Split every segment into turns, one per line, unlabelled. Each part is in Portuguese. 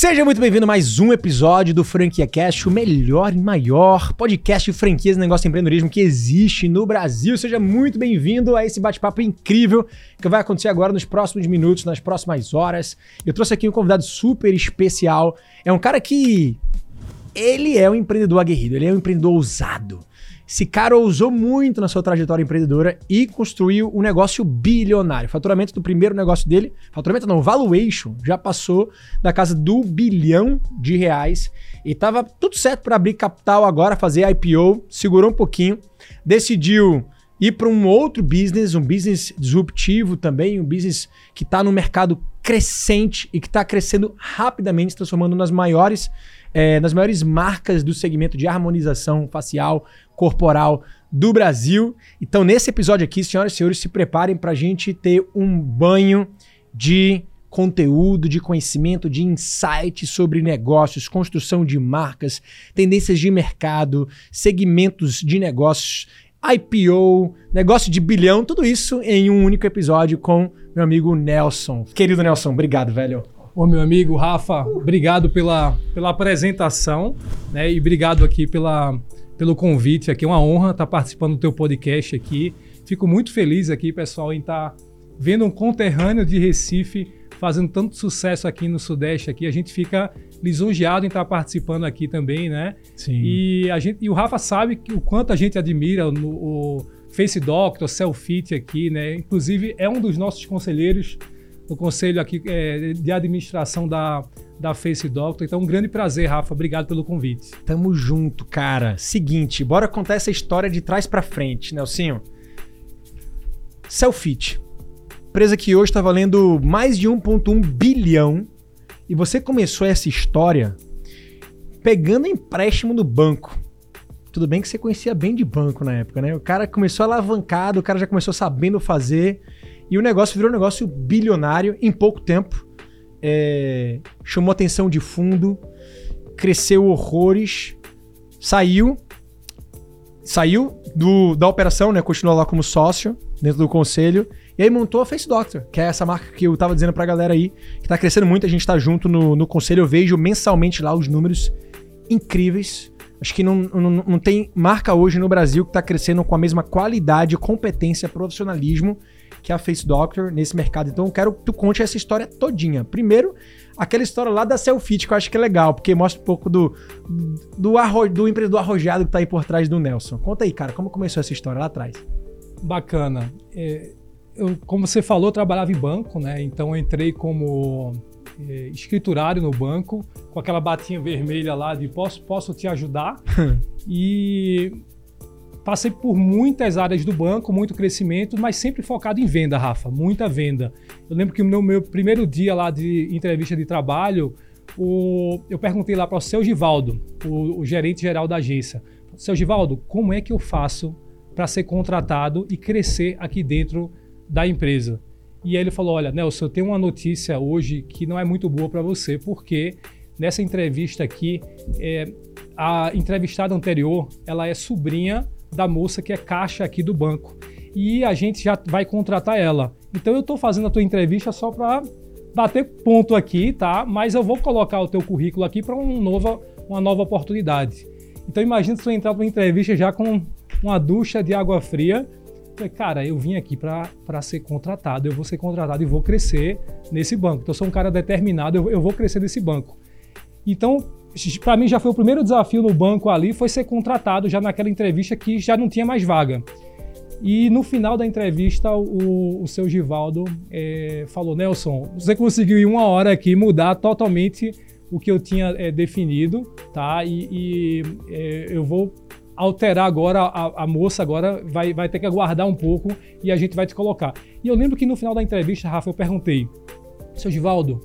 Seja muito bem-vindo a mais um episódio do Franquia Cast, o melhor e maior podcast de franquias e negócio de empreendedorismo que existe no Brasil. Seja muito bem-vindo a esse bate-papo incrível que vai acontecer agora nos próximos minutos, nas próximas horas. Eu trouxe aqui um convidado super especial. É um cara que ele é um empreendedor aguerrido, ele é um empreendedor ousado. Esse cara ousou muito na sua trajetória empreendedora e construiu um negócio bilionário. O faturamento do primeiro negócio dele, faturamento não, valuation, já passou da casa do bilhão de reais. E tava tudo certo para abrir capital agora, fazer IPO, segurou um pouquinho, decidiu ir para um outro business, um business disruptivo também, um business que está no mercado crescente e que está crescendo rapidamente, se transformando nas maiores é, nas maiores marcas do segmento de harmonização facial, corporal do Brasil. Então, nesse episódio aqui, senhoras e senhores, se preparem para a gente ter um banho de conteúdo, de conhecimento, de insight sobre negócios, construção de marcas, tendências de mercado, segmentos de negócios, IPO, negócio de bilhão, tudo isso em um único episódio com meu amigo Nelson. Querido Nelson, obrigado, velho.
Ô, meu amigo Rafa, obrigado pela, pela apresentação né, e obrigado aqui pela, pelo convite. Aqui é uma honra estar participando do teu podcast aqui. Fico muito feliz aqui, pessoal, em estar vendo um conterrâneo de Recife fazendo tanto sucesso aqui no Sudeste. Aqui a gente fica lisonjeado em estar participando aqui também, né?
Sim.
E, a gente, e o Rafa sabe que, o quanto a gente admira no, o Face Doctor, Selfit aqui, né? Inclusive é um dos nossos conselheiros no conselho aqui é, de administração da, da Face Doctor. Então, um grande prazer, Rafa. Obrigado pelo convite.
Tamo junto, cara. Seguinte, bora contar essa história de trás para frente, Nelsinho. Selfit. Empresa que hoje está valendo mais de 1,1 bilhão. E você começou essa história pegando empréstimo no banco. Tudo bem que você conhecia bem de banco na época, né? O cara começou alavancado, o cara já começou sabendo fazer. E o negócio virou um negócio bilionário em pouco tempo. É, chamou atenção de fundo, cresceu horrores, saiu, saiu do, da operação, né? Continuou lá como sócio dentro do conselho. E aí montou a Face Doctor, que é essa marca que eu tava dizendo pra galera aí, que tá crescendo muito, a gente tá junto no, no conselho, eu vejo mensalmente lá os números incríveis. Acho que não, não, não tem marca hoje no Brasil que tá crescendo com a mesma qualidade, competência, profissionalismo que é a Face Doctor nesse mercado. Então eu quero que tu conte essa história todinha. Primeiro, aquela história lá da Selfie, que eu acho que é legal, porque mostra um pouco do, do, arro, do empreendedor arrojado que tá aí por trás do Nelson. Conta aí, cara, como começou essa história lá atrás?
Bacana. É, eu, como você falou, eu trabalhava em banco, né? Então eu entrei como é, escriturário no banco, com aquela batinha vermelha lá de posso, posso te ajudar. e Passei por muitas áreas do banco, muito crescimento, mas sempre focado em venda, Rafa, muita venda. Eu lembro que no meu primeiro dia lá de entrevista de trabalho, o, eu perguntei lá para o seu Givaldo, o, o gerente geral da agência, seu Givaldo, como é que eu faço para ser contratado e crescer aqui dentro da empresa? E aí ele falou: Olha, Nelson, eu tenho uma notícia hoje que não é muito boa para você, porque nessa entrevista aqui, é, a entrevistada anterior, ela é sobrinha da moça que é caixa aqui do banco. E a gente já vai contratar ela. Então eu estou fazendo a tua entrevista só para bater ponto aqui, tá? Mas eu vou colocar o teu currículo aqui para um nova, uma nova oportunidade. Então imagina se tu entrar para uma entrevista já com uma ducha de água fria. Cara, eu vim aqui para ser contratado, eu vou ser contratado e vou crescer nesse banco. Então eu sou um cara determinado, eu, eu vou crescer nesse banco. Então para mim já foi o primeiro desafio no banco ali, foi ser contratado já naquela entrevista que já não tinha mais vaga. E no final da entrevista, o, o seu Givaldo é, falou: Nelson, você conseguiu em uma hora aqui mudar totalmente o que eu tinha é, definido, tá? E, e é, eu vou alterar agora, a, a, moça agora vai, vai ter que aguardar um pouco e a gente vai te colocar. E eu lembro que no final da entrevista, Rafa, eu perguntei: Seu Givaldo,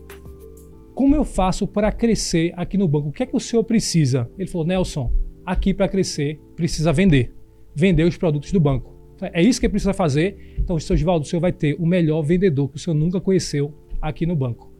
como eu faço para crescer aqui no banco? O que é que o senhor precisa? Ele falou, Nelson, aqui para crescer precisa vender. Vender os produtos do banco. É isso que precisa fazer. Então, seu Givaldo, o senhor vai ter o melhor vendedor que o senhor nunca conheceu aqui no banco.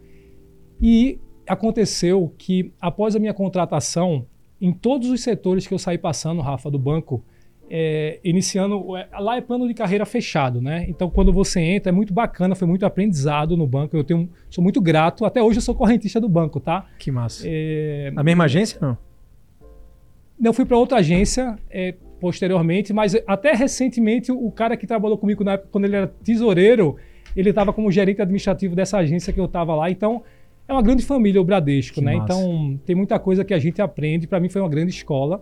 E aconteceu que, após a minha contratação, em todos os setores que eu saí passando, Rafa, do banco, é, iniciando. É, lá é plano de carreira fechado, né? Então, quando você entra, é muito bacana, foi muito aprendizado no banco. Eu tenho, sou muito grato. Até hoje eu sou correntista do banco, tá?
Que massa. É... A mesma agência, não?
Não, fui para outra agência é, posteriormente, mas até recentemente o cara que trabalhou comigo na época, quando ele era tesoureiro, ele estava como gerente administrativo dessa agência que eu estava lá. Então, é uma grande família o Bradesco, que né? Massa. Então, tem muita coisa que a gente aprende. Para mim, foi uma grande escola.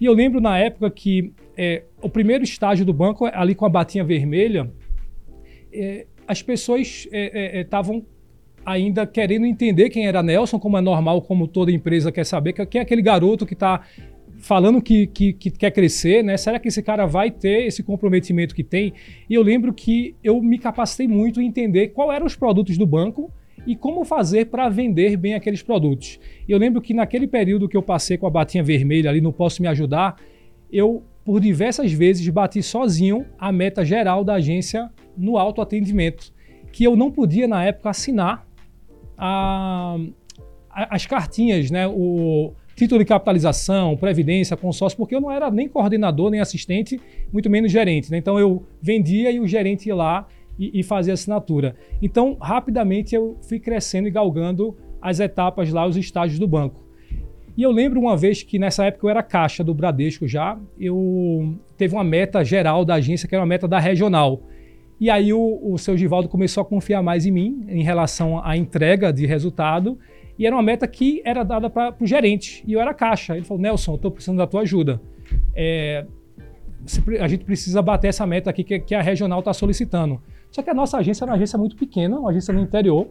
E eu lembro na época que é, o primeiro estágio do banco, ali com a batinha vermelha, é, as pessoas estavam é, é, é ainda querendo entender quem era Nelson, como é normal, como toda empresa quer saber, quem é aquele garoto que está falando que, que, que, quer crescer, né? Será que esse cara vai ter esse comprometimento que tem? E eu lembro que eu me capacitei muito em entender qual eram os produtos do banco e como fazer para vender bem aqueles produtos. Eu lembro que naquele período que eu passei com a batinha vermelha ali, não posso me ajudar, eu por diversas vezes bati sozinho a meta geral da agência no autoatendimento, que eu não podia na época assinar a, a, as cartinhas, né? O título de capitalização, previdência, consórcio, porque eu não era nem coordenador, nem assistente, muito menos gerente. Né? Então eu vendia e o gerente ia lá e, e fazer assinatura. Então, rapidamente eu fui crescendo e galgando as etapas lá, os estágios do banco. E eu lembro uma vez que nessa época eu era caixa do Bradesco já, eu teve uma meta geral da agência, que era uma meta da regional. E aí o, o seu Givaldo começou a confiar mais em mim em relação à entrega de resultado. E era uma meta que era dada para o gerente. E eu era caixa. Ele falou, Nelson, eu estou precisando da tua ajuda. É, a gente precisa bater essa meta aqui que, que a regional está solicitando. Só que a nossa agência era uma agência muito pequena, uma agência no interior.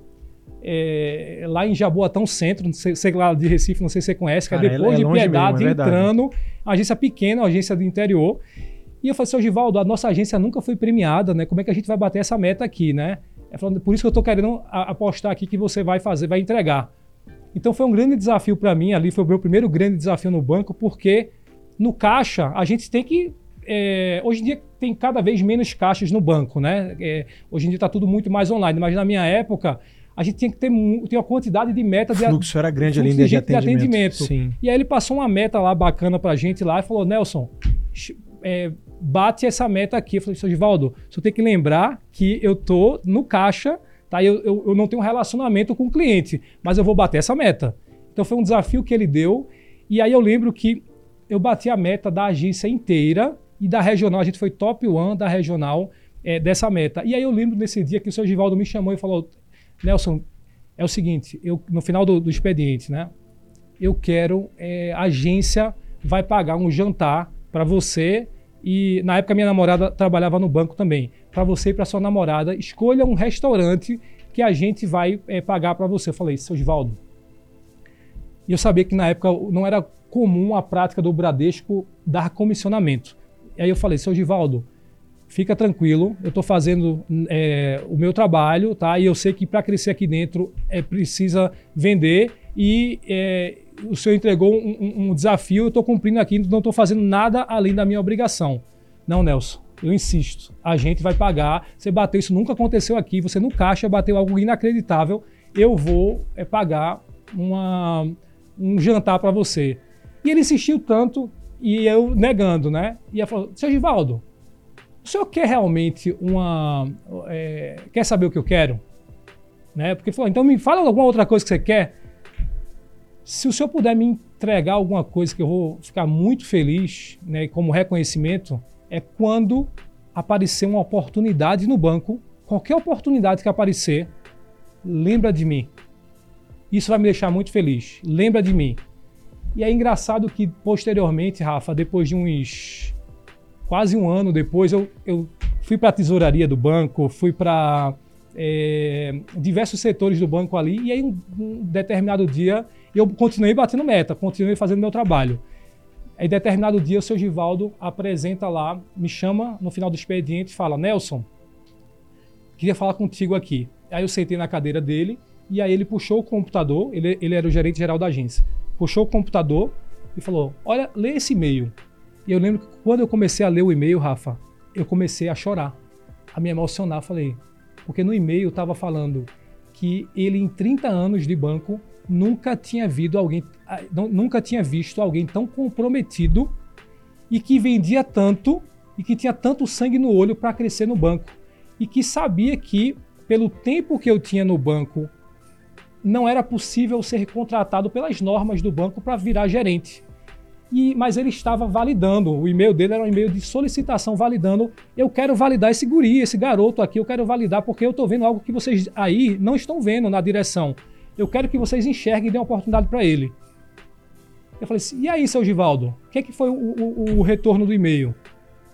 É, lá em Jaboatão Centro, não sei, sei, lá de Recife, não sei se você conhece, Cara, que é depois é, é de Piedade, mesmo, é entrando, uma agência pequena, uma agência do interior. E eu falei, seu Givaldo, a nossa agência nunca foi premiada, né? Como é que a gente vai bater essa meta aqui, né? É falando, por isso que eu estou querendo apostar aqui que você vai fazer, vai entregar. Então foi um grande desafio para mim ali, foi o meu primeiro grande desafio no banco, porque no caixa a gente tem que é, hoje em dia tem cada vez menos caixas no banco, né? É, hoje em dia está tudo muito mais online, mas na minha época a gente tinha que ter, ter uma quantidade de meta de,
o fluxo era grande ali de, de, atendimento. de atendimento.
Sim. E aí ele passou uma meta lá bacana para a gente lá e falou, Nelson, é, bate essa meta aqui. Eu falei, seu Givaldo, você tem que lembrar que eu tô no caixa, tá? Eu, eu, eu não tenho um relacionamento com o cliente, mas eu vou bater essa meta. Então foi um desafio que ele deu. E aí eu lembro que eu bati a meta da agência inteira e da regional, a gente foi top one da regional é, dessa meta. E aí eu lembro desse dia que o seu Givaldo me chamou e falou: Nelson, é o seguinte, eu, no final do, do expediente, né? Eu quero, é, a agência vai pagar um jantar para você e na época minha namorada trabalhava no banco também. Para você e para sua namorada, escolha um restaurante que a gente vai é, pagar para você. Eu falei, seu Givaldo. E eu sabia que na época não era comum a prática do Bradesco dar comissionamento. Aí eu falei, seu Givaldo, fica tranquilo, eu estou fazendo é, o meu trabalho, tá? E eu sei que para crescer aqui dentro é precisa vender e é, o senhor entregou um, um desafio, eu estou cumprindo aqui, não estou fazendo nada além da minha obrigação. Não, Nelson, eu insisto, a gente vai pagar. Você bateu, isso nunca aconteceu aqui, você no caixa bateu algo inacreditável, eu vou é, pagar uma, um jantar para você. E ele insistiu tanto e eu negando, né? E ela falou, seu Givaldo, o senhor quer realmente uma... É, quer saber o que eu quero? Né? Porque falou, então me fala alguma outra coisa que você quer. Se o senhor puder me entregar alguma coisa que eu vou ficar muito feliz, né, como reconhecimento, é quando aparecer uma oportunidade no banco, qualquer oportunidade que aparecer, lembra de mim. Isso vai me deixar muito feliz. Lembra de mim. E é engraçado que posteriormente, Rafa, depois de uns quase um ano depois, eu, eu fui para a tesouraria do banco, fui para é, diversos setores do banco ali, e aí um, um, determinado dia eu continuei batendo meta, continuei fazendo meu trabalho. Aí determinado dia o seu Givaldo apresenta lá, me chama no final do expediente e fala, Nelson, queria falar contigo aqui. Aí eu sentei na cadeira dele e aí ele puxou o computador, ele, ele era o gerente geral da agência puxou o computador e falou: Olha, lê esse e-mail. E eu lembro que quando eu comecei a ler o e-mail, Rafa, eu comecei a chorar, a me emocionar. Falei, porque no e-mail estava falando que ele, em 30 anos de banco, nunca tinha alguém, nunca tinha visto alguém tão comprometido e que vendia tanto e que tinha tanto sangue no olho para crescer no banco e que sabia que pelo tempo que eu tinha no banco não era possível ser contratado pelas normas do banco para virar gerente. E, mas ele estava validando, o e-mail dele era um e-mail de solicitação validando, eu quero validar esse guri, esse garoto aqui, eu quero validar porque eu estou vendo algo que vocês aí não estão vendo na direção. Eu quero que vocês enxerguem e dêem uma oportunidade para ele. Eu falei assim, e aí, seu Givaldo, o que, é que foi o, o, o retorno do e-mail?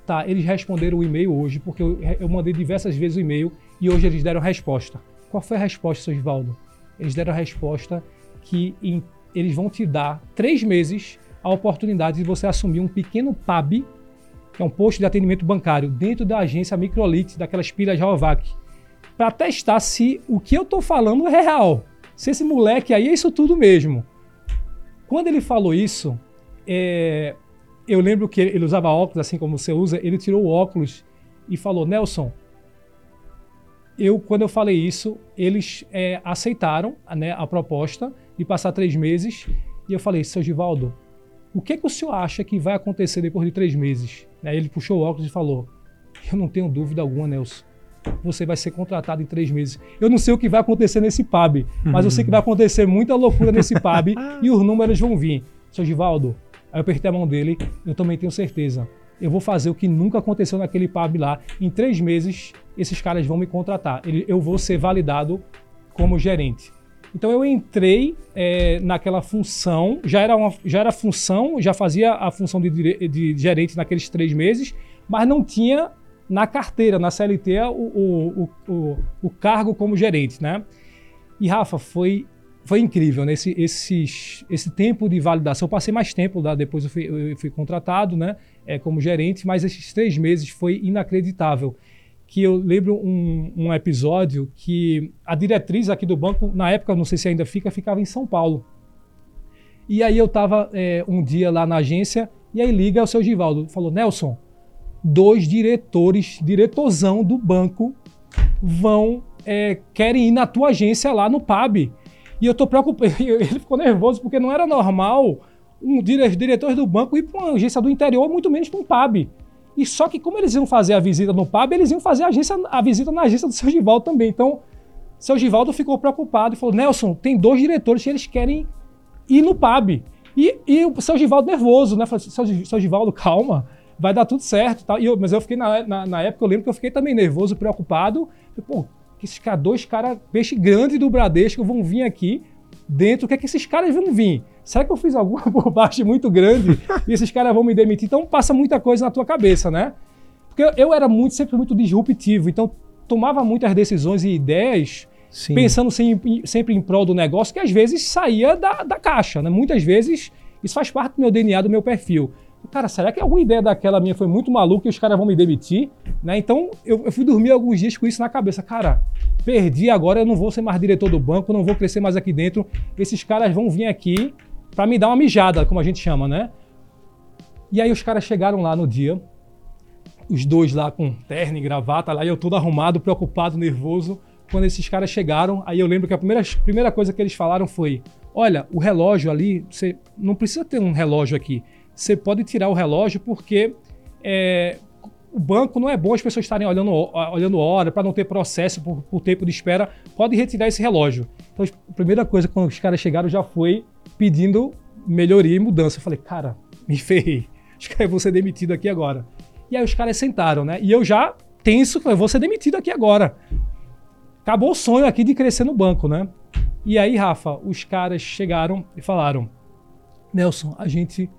Tá, eles responderam o e-mail hoje, porque eu, eu mandei diversas vezes o e-mail e hoje eles deram resposta. Qual foi a resposta, seu Givaldo? Eles deram a resposta que em, eles vão te dar três meses a oportunidade de você assumir um pequeno PAB, que é um posto de atendimento bancário, dentro da agência Microlite, daquelas pilhas Rayovac, para testar se o que eu estou falando é real. Se esse moleque aí é isso tudo mesmo. Quando ele falou isso, é, eu lembro que ele usava óculos, assim como você usa, ele tirou o óculos e falou: Nelson, eu, quando eu falei isso, eles é, aceitaram né, a proposta de passar três meses. E eu falei, seu Givaldo, o que, que o senhor acha que vai acontecer depois de três meses? Aí ele puxou o óculos e falou: Eu não tenho dúvida alguma, Nelson. Você vai ser contratado em três meses. Eu não sei o que vai acontecer nesse pub, mas eu sei que vai acontecer muita loucura nesse pub e os números vão vir. Seu Givaldo, aí eu apertei a mão dele, eu também tenho certeza. Eu vou fazer o que nunca aconteceu naquele pub lá. Em três meses, esses caras vão me contratar. Eu vou ser validado como gerente. Então eu entrei é, naquela função, já era, uma, já era função, já fazia a função de, de, gerente naqueles três meses, mas não tinha na carteira, na CLT, o, o, o, o cargo como gerente, né? E Rafa, foi, foi incrível, né? Esse, esse tempo de validação, eu passei mais tempo lá, depois eu fui, eu fui contratado, né? É, como gerente, mas esses três meses foi inacreditável que eu lembro um, um, episódio que a diretriz aqui do banco, na época, não sei se ainda fica, ficava em São Paulo. E aí eu estava é, um dia lá na agência e aí liga o seu Givaldo, falou, Nelson, dois diretores, diretorzão do banco vão, é, querem ir na tua agência lá no pub. E eu tô preocupado, ele ficou nervoso porque não era normal um diretor do banco ir para uma agência do interior, muito menos para um pub. E só que como eles iam fazer a visita no pub, eles iam fazer a, agência, a visita na agência do seu Givaldo também. Então, seu Givaldo ficou preocupado e falou: Nelson, tem dois diretores que eles querem ir no pub. E, e o seu Givaldo nervoso, né? Falou: seu, seu Givaldo, calma, vai dar tudo certo. Tal. E eu, mas eu fiquei, na, na, na, época, eu lembro que eu fiquei também nervoso, preocupado. Pô, que esses dois caras, peixe grande do Bradesco vão vir aqui dentro, o que é que esses caras vão vir? será que eu fiz alguma bobagem muito grande e esses caras vão me demitir? Então passa muita coisa na tua cabeça, né? Porque eu era muito, sempre muito disruptivo, então tomava muitas decisões e ideias Sim. pensando sempre, sempre em prol do negócio, que às vezes saía da, da caixa, né? Muitas vezes isso faz parte do meu DNA, do meu perfil. Cara, será que alguma ideia daquela minha foi muito maluca e os caras vão me demitir? Né? Então eu, eu fui dormir alguns dias com isso na cabeça. Cara, perdi agora, eu não vou ser mais diretor do banco, não vou crescer mais aqui dentro. Esses caras vão vir aqui para me dar uma mijada, como a gente chama, né? E aí os caras chegaram lá no dia, os dois lá com terno e gravata, lá eu todo arrumado, preocupado, nervoso. Quando esses caras chegaram, aí eu lembro que a primeira, primeira coisa que eles falaram foi: Olha, o relógio ali, você não precisa ter um relógio aqui. Você pode tirar o relógio porque é, o banco não é bom as pessoas estarem olhando, olhando hora para não ter processo por, por, tempo de espera. Pode retirar esse relógio. Então, a primeira coisa quando os caras chegaram já foi pedindo melhoria e mudança. Eu falei, cara, me ferrei. Acho que eu vou ser demitido aqui agora. E aí os caras sentaram, né? E eu já tenso, eu vou ser demitido aqui agora. Acabou o sonho aqui de crescer no banco, né? E aí, Rafa, os caras chegaram e falaram: Nelson, a gente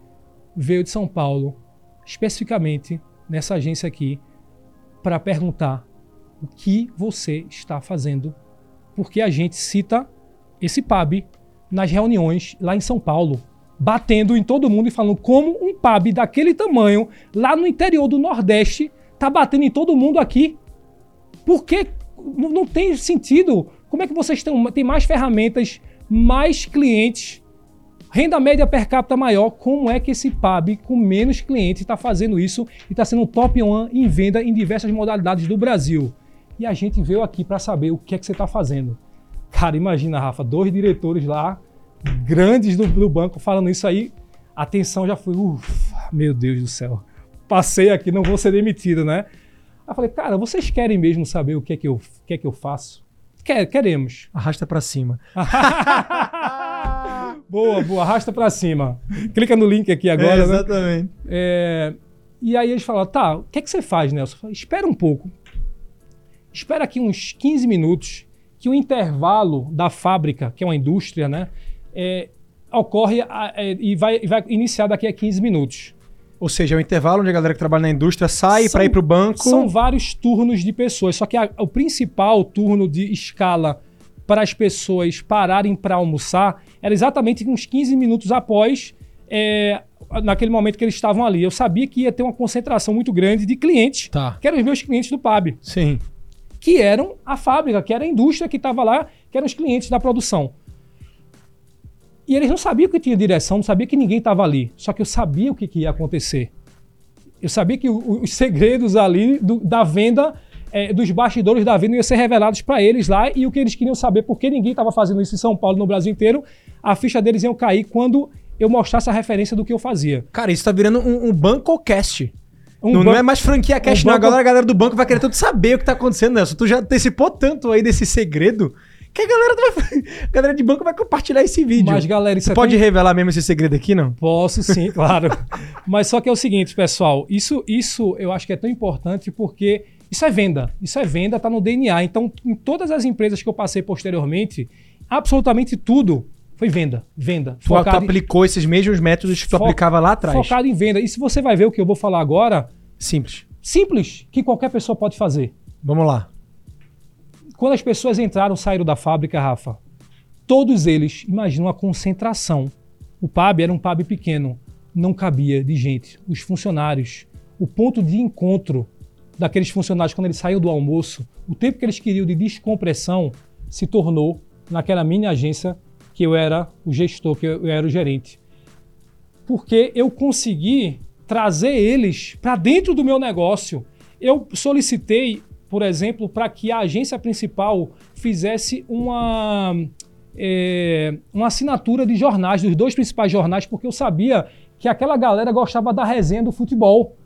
veio de São Paulo, especificamente nessa agência aqui, para perguntar o que você está fazendo, porque a gente cita esse pub nas reuniões lá em São Paulo, batendo em todo mundo e falando como um pub daquele tamanho, lá no interior do Nordeste, tá batendo em todo mundo aqui. Porque não tem sentido. Como é que vocês têm mais ferramentas, mais clientes, renda média per capita maior? Como é que esse pub com menos clientes está fazendo isso e está sendo top one em venda em diversas modalidades do Brasil? E a gente veio aqui para saber o que é que você está fazendo. Cara, imagina, Rafa, dois diretores lá, grandes do, do banco, falando isso aí, a tensão já foi, ufa, meu Deus do céu. Passei aqui, não vou ser demitido, né? Aí eu falei, cara, vocês querem mesmo saber o que é que eu, o que é que eu faço? Quer, queremos.
Arrasta pra cima.
boa, boa, arrasta pra cima. Clica no link aqui agora. É,
exatamente. Né?
É, e aí eles falaram, tá, o que é que você faz, Nelson? Falei, espera um pouco. Espera aqui uns 15 minutos, que o intervalo da fábrica, que é uma indústria, né? É, ocorre a, é, e vai, vai iniciar daqui a 15 minutos.
Ou seja, é o intervalo onde a galera que trabalha na indústria sai para ir para o banco.
São vários turnos de pessoas, só que a, o principal turno de escala para as pessoas pararem para almoçar era exatamente uns 15 minutos após é, naquele momento que eles estavam ali. Eu sabia que ia ter uma concentração muito grande de clientes,
tá.
que eram os meus clientes do PAB.
Sim.
Que eram a fábrica, que era a indústria que estava lá, que eram os clientes da produção. E eles não sabiam que tinha direção, não sabia que ninguém estava ali. Só que eu sabia o que, que, ia acontecer. Eu sabia que o, os segredos ali do, da venda, é, dos bastidores da venda, iam ser revelados para eles lá. E o que eles queriam saber, porque ninguém estava fazendo isso em São Paulo, no Brasil inteiro, a ficha deles iam cair quando eu mostrasse a referência do que eu fazia.
Cara, isso está virando um, um bancocast. Um não, ban... não, é mais franquia cash, um não. Banco... Agora a galera do banco vai querer tudo saber o que está acontecendo, Nelson. Tu já antecipou tanto aí desse segredo que a galera, vai, a galera de banco vai compartilhar esse vídeo.
Mas, galera, isso
Você é pode tão... revelar mesmo esse segredo aqui, não?
Posso sim, claro. Mas só que é o seguinte, pessoal, isso, isso eu acho que é tão importante porque isso é venda. Isso é venda, tá no DNA. Então, em todas as empresas que eu passei posteriormente, absolutamente tudo foi venda. Venda.
Tu, tu aplicou em... esses mesmos métodos que tu Fo... aplicava lá atrás.
Focado em venda. E se você vai ver o que eu vou falar agora.
Simples.
Simples, que qualquer pessoa pode fazer.
Vamos lá.
Quando as pessoas entraram, saíram da fábrica, Rafa, todos eles imaginam a concentração. O pub era um pub pequeno, não cabia de gente. Os funcionários, o ponto de encontro daqueles funcionários quando eles saíram do almoço, o tempo que eles queriam de descompressão se tornou naquela mini agência que eu era o gestor, que eu era o gerente. Porque eu consegui trazer eles para dentro do meu negócio. Eu solicitei por exemplo, para que a agência principal fizesse uma, é, uma assinatura de jornais, dos dois principais jornais, porque eu sabia que aquela galera gostava da resenha do futebol.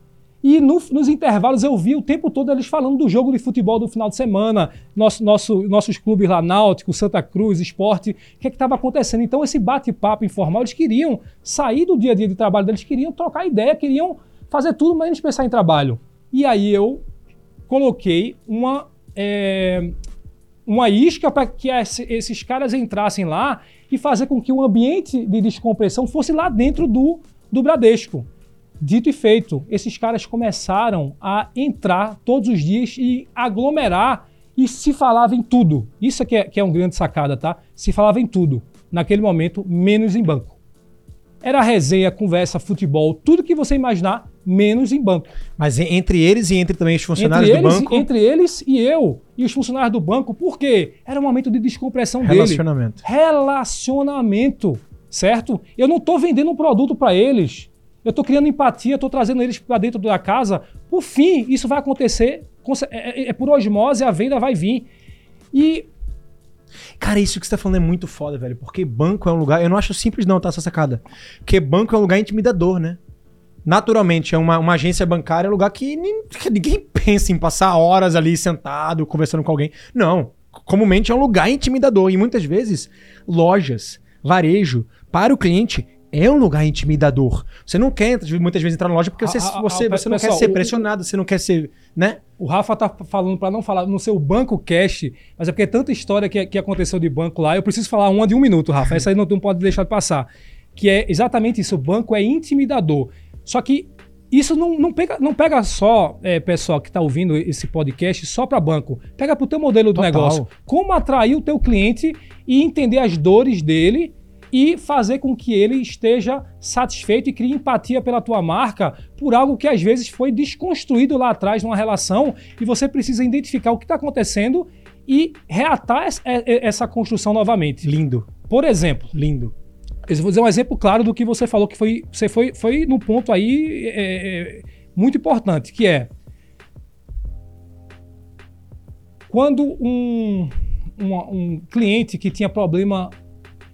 E no, nos intervalos eu vi o tempo todo eles falando do jogo de futebol do final de semana, nosso, nosso, nossos clubes lá, Náutico, Santa Cruz, Esporte, o que é estava acontecendo. Então, esse bate-papo informal, eles queriam sair do dia a dia de trabalho deles, queriam trocar ideia, queriam fazer tudo menos pensar em trabalho. E aí eu coloquei uma, é, uma isca para que esses caras entrassem lá e fazer com que o ambiente de descompressão fosse lá dentro do, do Bradesco. Dito e feito, esses caras começaram a entrar todos os dias e aglomerar e se falava em tudo. Isso aqui é, que é um grande sacada, tá? Se falava em tudo. Naquele momento, menos em banco. Era resenha, conversa, futebol, tudo que você imaginar, menos em banco.
Mas entre eles e entre também os funcionários
entre
do
eles,
banco?
Entre eles e eu e os funcionários do banco, por quê? Era um momento de descompressão
Relacionamento.
dele. Relacionamento. Certo? Eu não estou vendendo um produto para eles. Eu estou criando empatia, estou trazendo eles para dentro da casa. Por fim, isso vai acontecer. É, é, é por osmose, a venda vai vir. E
Cara, isso que você tá falando é muito foda, velho. Porque banco é um lugar. Eu não acho simples, não, tá? Essa sacada. Porque banco é um lugar intimidador, né? Naturalmente, é uma, uma agência bancária, é um lugar que, que ninguém pensa em passar horas ali sentado, conversando com alguém. Não. Comumente é um lugar intimidador. E muitas vezes, lojas, varejo, para o cliente, é um lugar intimidador. Você não quer muitas vezes entrar na loja porque você, a, a, você, a, você não pessoal, quer ser pressionado, você não quer ser, né?
O Rafa tá falando para não falar no seu banco cash, mas é porque é tanta história que, que aconteceu de banco lá. Eu preciso falar uma de um minuto, Rafa. Essa aí não, não pode deixar de passar. Que é exatamente isso. O banco é intimidador. Só que isso não, não, pega, não pega só, é, pessoal que está ouvindo esse podcast, só para banco. Pega para o teu modelo do Total. negócio. Como atrair o teu cliente e entender as dores dele e fazer com que ele esteja satisfeito e crie empatia pela tua marca por algo que às vezes foi desconstruído lá atrás numa relação e você precisa identificar o que está acontecendo e reatar essa construção novamente.
Lindo.
Por exemplo,
lindo.
Eu vou dizer um exemplo claro do que você falou, que foi, você foi, foi num ponto aí é, é, muito importante, que é quando um, um, um cliente que tinha problema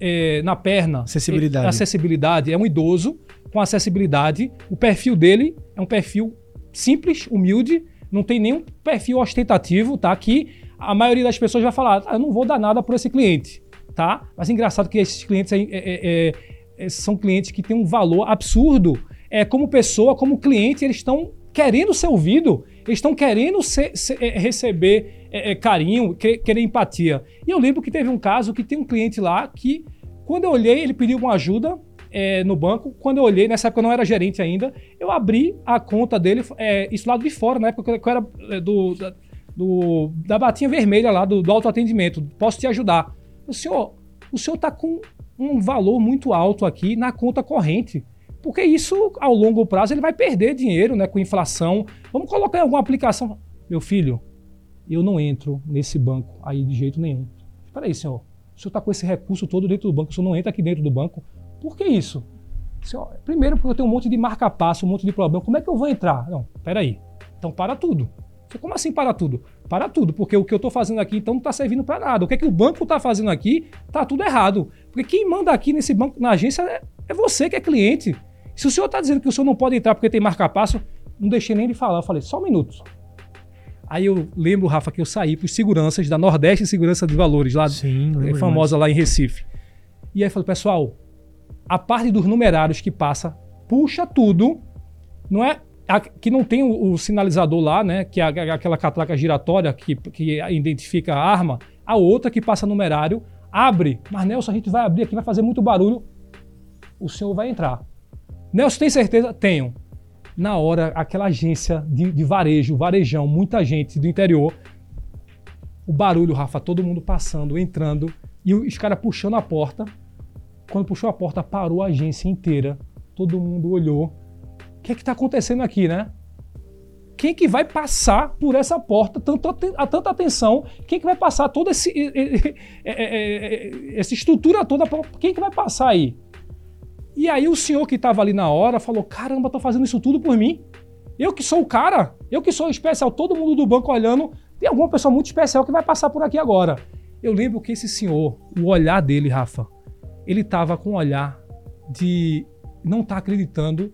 é, na perna,
acessibilidade.
É, acessibilidade, é um idoso com acessibilidade. O perfil dele é um perfil simples, humilde, não tem nenhum perfil ostentativo, tá? Que a maioria das pessoas vai falar, ah, eu não vou dar nada por esse cliente, tá? Mas é engraçado que esses clientes é, é, é, são clientes que têm um valor absurdo. É, como pessoa, como cliente, eles estão querendo ser ouvido, eles estão querendo ser, ser, receber carinho, querer, querer empatia. E eu lembro que teve um caso que tem um cliente lá que, quando eu olhei, ele pediu uma ajuda, é, no banco. Quando eu olhei, nessa época eu não era gerente ainda, eu abri a conta dele, é, isso lado de fora, na época que eu era é, do, da, do, da batinha vermelha lá, do, do autoatendimento. Posso te ajudar? O senhor, o senhor está com um valor muito alto aqui na conta corrente. Porque isso, ao longo prazo, ele vai perder dinheiro né, com inflação. Vamos colocar em alguma aplicação. Meu filho, eu não entro nesse banco aí de jeito nenhum. Espera aí, senhor. O senhor está com esse recurso todo dentro do banco, o senhor não entra aqui dentro do banco. Por que isso? Primeiro, porque eu tenho um monte de marca-passo, um monte de problema. Como é que eu vou entrar? Não, peraí. Então para tudo. Como assim para tudo? Para tudo, porque o que eu estou fazendo aqui então não está servindo para nada. O que é que o banco está fazendo aqui está tudo errado. Porque quem manda aqui nesse banco, na agência, é, é você que é cliente. Se o senhor está dizendo que o senhor não pode entrar porque tem marca-passo, não deixei nem de falar. Eu falei, só um minuto. Aí eu lembro, Rafa, que eu saí para os seguranças da Nordeste Segurança de Valores, lá Sim, é famosa lá em Recife. E aí eu falei, pessoal, a parte dos numerários que passa, puxa tudo, não é a, que não tem o, o, sinalizador lá, né? Que é aquela catraca giratória que, que identifica a arma, a outra que passa numerário, abre. Mas Nelson, a gente vai abrir aqui, vai fazer muito barulho. O senhor vai entrar. Nelson, tem certeza? Tenho. Na hora, aquela agência de, de varejo, varejão, muita gente do interior, o barulho, Rafa, todo mundo passando, entrando, e os caras puxando a porta. Quando puxou a porta, parou a agência inteira. Todo mundo olhou. O que é que está acontecendo aqui, né? Quem que vai passar por essa porta, tanto, a tanta atenção? Quem que vai passar toda esse, essa estrutura toda? Quem que vai passar aí? E aí o senhor que estava ali na hora falou: caramba, tô fazendo isso tudo por mim. Eu que sou o cara, eu que sou especial, todo mundo do banco olhando, tem alguma pessoa muito especial que vai passar por aqui agora. Eu lembro que esse senhor, o olhar dele, Rafa, ele estava com um olhar de não estar tá acreditando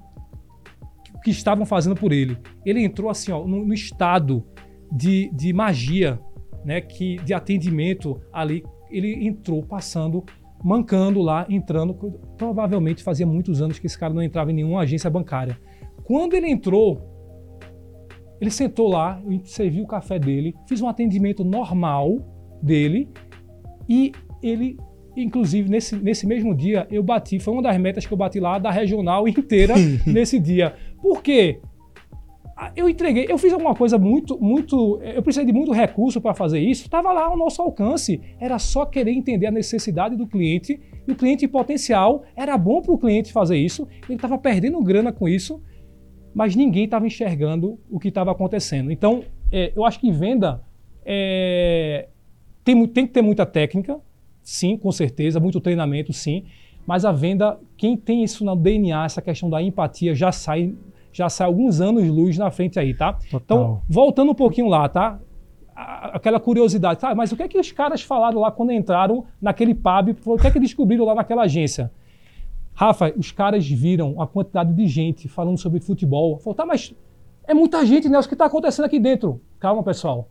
o que estavam fazendo por ele. Ele entrou assim, ó, no, no estado de, de magia, né, que de atendimento ali. Ele entrou passando, mancando lá, entrando. Provavelmente fazia muitos anos que esse cara não entrava em nenhuma agência bancária. Quando ele entrou, ele sentou lá, serviu o café dele, fiz um atendimento normal dele e ele Inclusive, nesse, nesse mesmo dia, eu bati, foi uma das metas que eu bati lá da regional inteira nesse dia. Por quê? Eu entreguei, eu fiz alguma coisa muito, muito. Eu precisei de muito recurso para fazer isso, estava lá ao nosso alcance. Era só querer entender a necessidade do cliente e o cliente potencial era bom para o cliente fazer isso. Ele estava perdendo grana com isso, mas ninguém estava enxergando o que estava acontecendo. Então, é, eu acho que venda é, tem, tem que ter muita técnica, sim, com certeza, muito treinamento, sim. Mas a venda, quem tem isso no DNA, essa questão da empatia, já sai, já sai alguns anos luz na frente aí, tá? Total. Então, voltando um pouquinho lá, tá? Aquela curiosidade, tá? Mas o que é que os caras falaram lá quando entraram naquele pub? O que é que descobriram lá naquela agência? Rafa, os caras viram a quantidade de gente falando sobre futebol. Falaram, tá, mas é muita gente, né? O que está acontecendo aqui dentro? Calma, pessoal.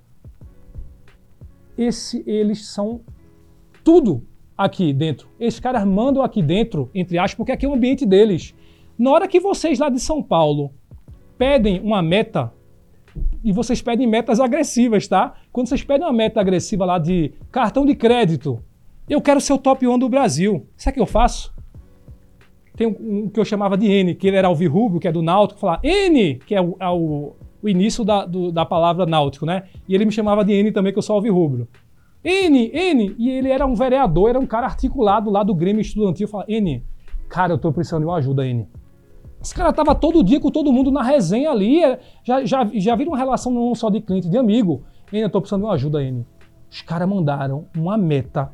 Esse, eles são tudo aqui dentro. Esses caras mandam aqui dentro, entre aspas, porque aqui é o ambiente deles. Na hora que vocês lá de São Paulo pedem uma meta, e vocês pedem metas agressivas, tá? Quando vocês pedem uma meta agressiva lá de cartão de crédito, eu quero ser o top 1 do Brasil. Sabe o que eu faço? Tem um, um, que eu chamava de N, que ele era alvirrubro, que é do Náutico, falar N, que é o, é o, o início da, do, da palavra náutico, né? E ele me chamava de N também, que eu sou alvirrubro. N, N, e ele era um vereador, era um cara articulado lá do Grêmio Estudantil. Fala, N, cara, eu tô precisando de uma ajuda, N. Esse cara tava todo dia com todo mundo na resenha ali, é, já, já, já viram uma relação não só de cliente, de amigo. N, eu precisando de uma ajuda, N. Os caras mandaram uma meta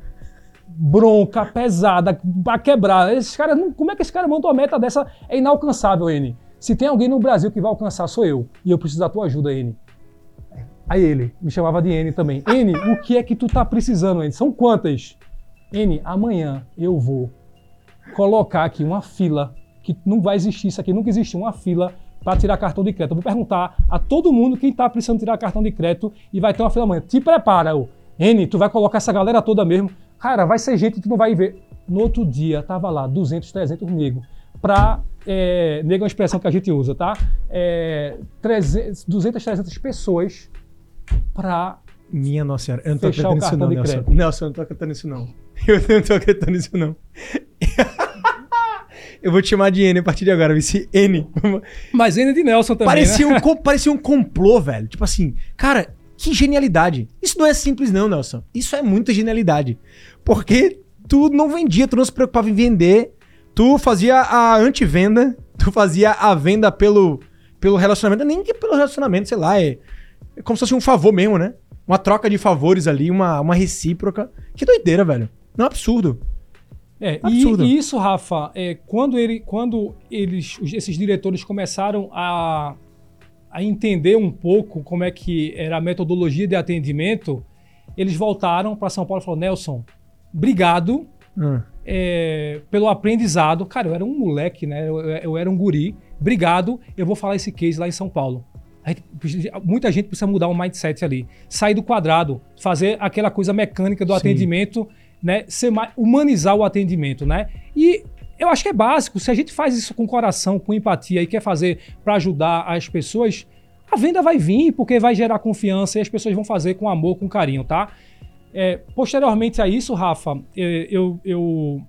bronca, pesada, pra quebrar. Esses caras, como é que esse cara mandou uma meta dessa? É inalcançável, N. Se tem alguém no Brasil que vai alcançar, sou eu. E eu preciso da tua ajuda, N. Aí ele me chamava de N também. N, o que é que tu tá precisando, N? São quantas? N, amanhã eu vou colocar aqui uma fila que não vai existir isso aqui, nunca existiu uma fila para tirar cartão de crédito. Eu vou perguntar a todo mundo quem está precisando tirar cartão de crédito e vai ter uma fila amanhã. Te prepara, eu. N, tu vai colocar essa galera toda mesmo. Cara, vai ser gente que tu não vai ver. No outro dia, tava lá 200, 300 negros para é, nego é uma expressão que a gente usa, tá? É, 300, 200, 300 pessoas para
minha nossa senhora, eu não tô acreditando nisso não, Nelson. Nelson, eu não tô acreditando nisso não. Eu não tô acreditando nisso não. eu vou te chamar de N a partir de agora, vice N.
Mas N de Nelson também,
parecia
né?
Um, parecia um complô, velho. Tipo assim, cara, que genialidade. Isso não é simples não, Nelson. Isso é muita genialidade. Porque tu não vendia, tu não se preocupava em vender. Tu fazia a antivenda, tu fazia a venda pelo, pelo relacionamento. Nem que pelo relacionamento, sei lá, é, é como se fosse um favor mesmo, né? uma troca de favores ali, uma, uma recíproca. Que doideira, velho. Não é absurdo.
É, absurdo. E, e, isso, Rafa, é, quando, ele, quando eles, esses diretores começaram a, a entender um pouco como é que era a metodologia de atendimento, eles voltaram para São Paulo e falaram: Nelson, obrigado hum. é, pelo aprendizado. Cara, eu era um moleque, né? Eu, eu era um guri. Obrigado, eu vou falar esse case lá em São Paulo. Gente, muita gente precisa mudar o mindset ali. Sair do quadrado, fazer aquela coisa mecânica do Sim. atendimento, né? Ser mais, humanizar o atendimento, né? E eu acho que é básico. Se a gente faz isso com coração, com empatia e quer fazer para ajudar as pessoas, a venda vai vir porque vai gerar confiança e as pessoas vão fazer com amor, com carinho, tá? É, posteriormente a isso, Rafa, é, eu, eu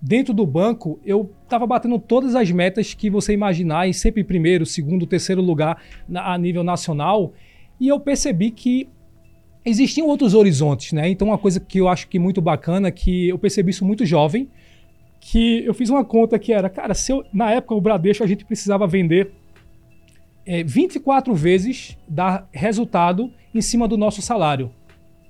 dentro do banco, eu estava batendo todas as metas que você imaginar, e sempre primeiro, segundo, terceiro lugar na, a nível nacional, e eu percebi que existiam outros horizontes, né? Então, uma coisa que eu acho que muito bacana, que eu percebi isso muito jovem, que eu fiz uma conta que era, cara, se eu, na época o Bradesco a gente precisava vender é, 24 vezes dar resultado em cima do nosso salário.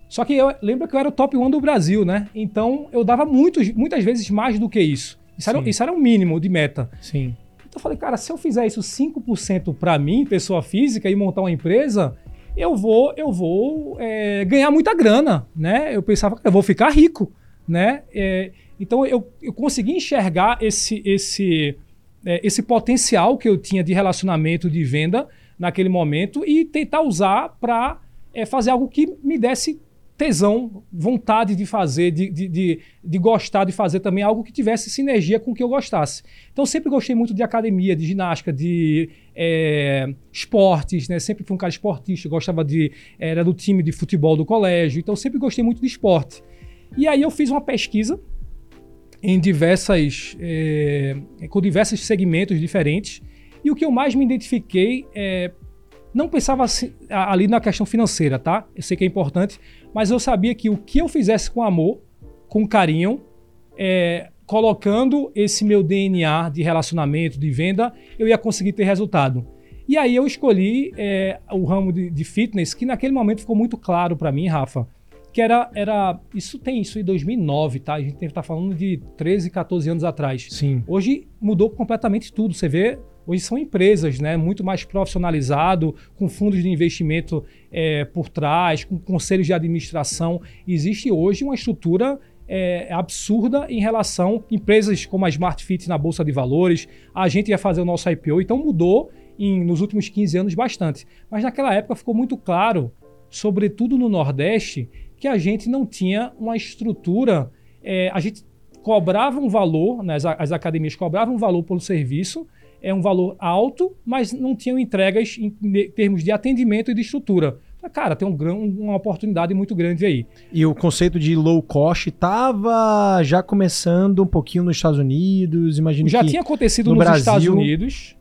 Só que eu lembro que eu era o top 1 do Brasil, né? Então eu dava muitos, muitas vezes mais do que isso. Isso era, isso era o mínimo de meta.
Sim.
Então eu falei, cara, se eu fizer isso 5% para mim, pessoa física, e montar uma empresa, eu vou, eu vou é, ganhar muita grana, né? Eu pensava que eu vou ficar rico, né? É, então eu, eu consegui enxergar esse, esse, é, esse potencial que eu tinha de relacionamento, de venda naquele momento e tentar usar para é, fazer algo que me desse tesão, vontade de fazer, de, de, de, de, gostar de fazer também algo que tivesse sinergia com o que eu gostasse. Então, sempre gostei muito de academia, de ginástica, de é, esportes, né? Sempre fui um cara esportista, gostava de. Era do time de futebol do colégio, então sempre gostei muito de esporte. E aí eu fiz uma pesquisa em diversas. É, com diversos segmentos diferentes. E o que eu mais me identifiquei é não pensava assim, ali na questão financeira, tá? Eu sei que é importante, mas eu sabia que o que eu fizesse com amor, com carinho, é, colocando esse meu DNA de relacionamento, de venda, eu ia conseguir ter resultado. E aí eu escolhi é, o ramo de, de, fitness, que naquele momento ficou muito claro para mim, Rafa, que era, era. Isso tem isso em 2009, tá? A gente está falando de 13, 14 anos atrás.
Sim.
Hoje mudou completamente tudo. Você vê Hoje são empresas, né, muito mais profissionalizado, com fundos de investimento é, por trás, com conselhos de administração. Existe hoje uma estrutura é, absurda em relação a empresas como a Smart Fit na Bolsa de Valores. A gente ia fazer o nosso IPO, então mudou em, nos últimos 15 anos bastante. Mas naquela época ficou muito claro, sobretudo no Nordeste, que a gente não tinha uma estrutura. É, a gente cobrava um valor, né, as, as academias cobravam um valor pelo serviço, é um valor alto, mas não tinham entregas em termos de atendimento e de estrutura. Cara, tem um, uma oportunidade muito grande aí.
E o conceito de low cost estava já começando um pouquinho nos Estados Unidos, imagino
Já tinha acontecido no nos Brasil... Estados Unidos.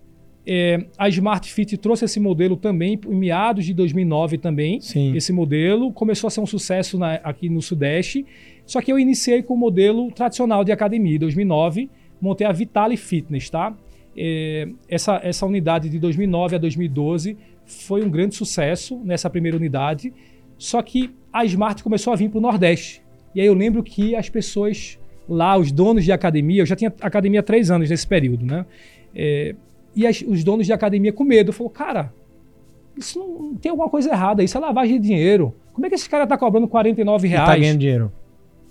É, a Smart Fit trouxe esse modelo também em meados de 2009 também.
Sim.
Esse modelo começou a ser um sucesso na, aqui no Sudeste. Só que eu iniciei com o modelo tradicional de academia. Em 2009, montei a Vitale Fitness, tá? É, essa, essa unidade de 2009 a 2012 foi um grande sucesso nessa primeira unidade. Só que a Smart começou a vir para o Nordeste. E aí eu lembro que as pessoas lá, os donos de academia, eu já tinha academia há três anos nesse período, né? É, e as, os donos de academia com medo, falou, cara, isso não, tem alguma coisa errada, isso é lavagem de dinheiro. Como é que esse cara está cobrando 49 reais? E tá
ganhando dinheiro.